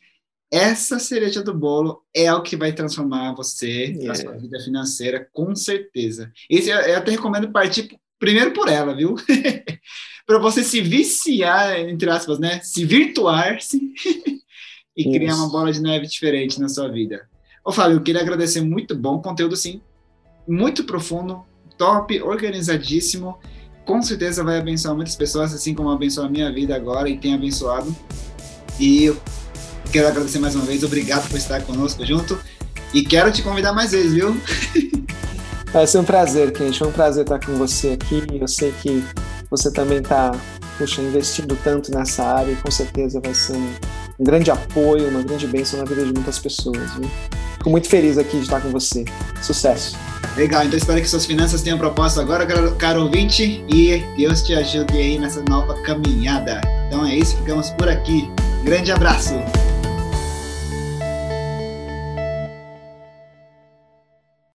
Essa cereja do bolo é o que vai transformar você, yeah. a sua vida financeira, com certeza. Isso eu, eu até recomendo partir primeiro por ela, viu? para você se viciar, entre aspas, né? Se virtuar-se e Isso. criar uma bola de neve diferente na sua vida. Ô, Fábio, eu queria agradecer muito bom conteúdo, sim. Muito profundo, top, organizadíssimo. Com certeza vai abençoar muitas pessoas, assim como abençoou a minha vida agora e tem abençoado. E eu quero agradecer mais uma vez. Obrigado por estar conosco junto. E quero te convidar mais vezes, viu? Vai ser um prazer, Kent. Foi um prazer estar com você aqui. Eu sei que você também está, puxa, investindo tanto nessa área e com certeza vai ser um, grande apoio, uma grande bênção na vida de muitas pessoas. Viu? Fico muito feliz aqui de estar com você. Sucesso! Legal, então espero que suas finanças tenham propósito agora, caro ouvinte, e Deus te ajude aí nessa nova caminhada. Então é isso, ficamos por aqui. Grande abraço!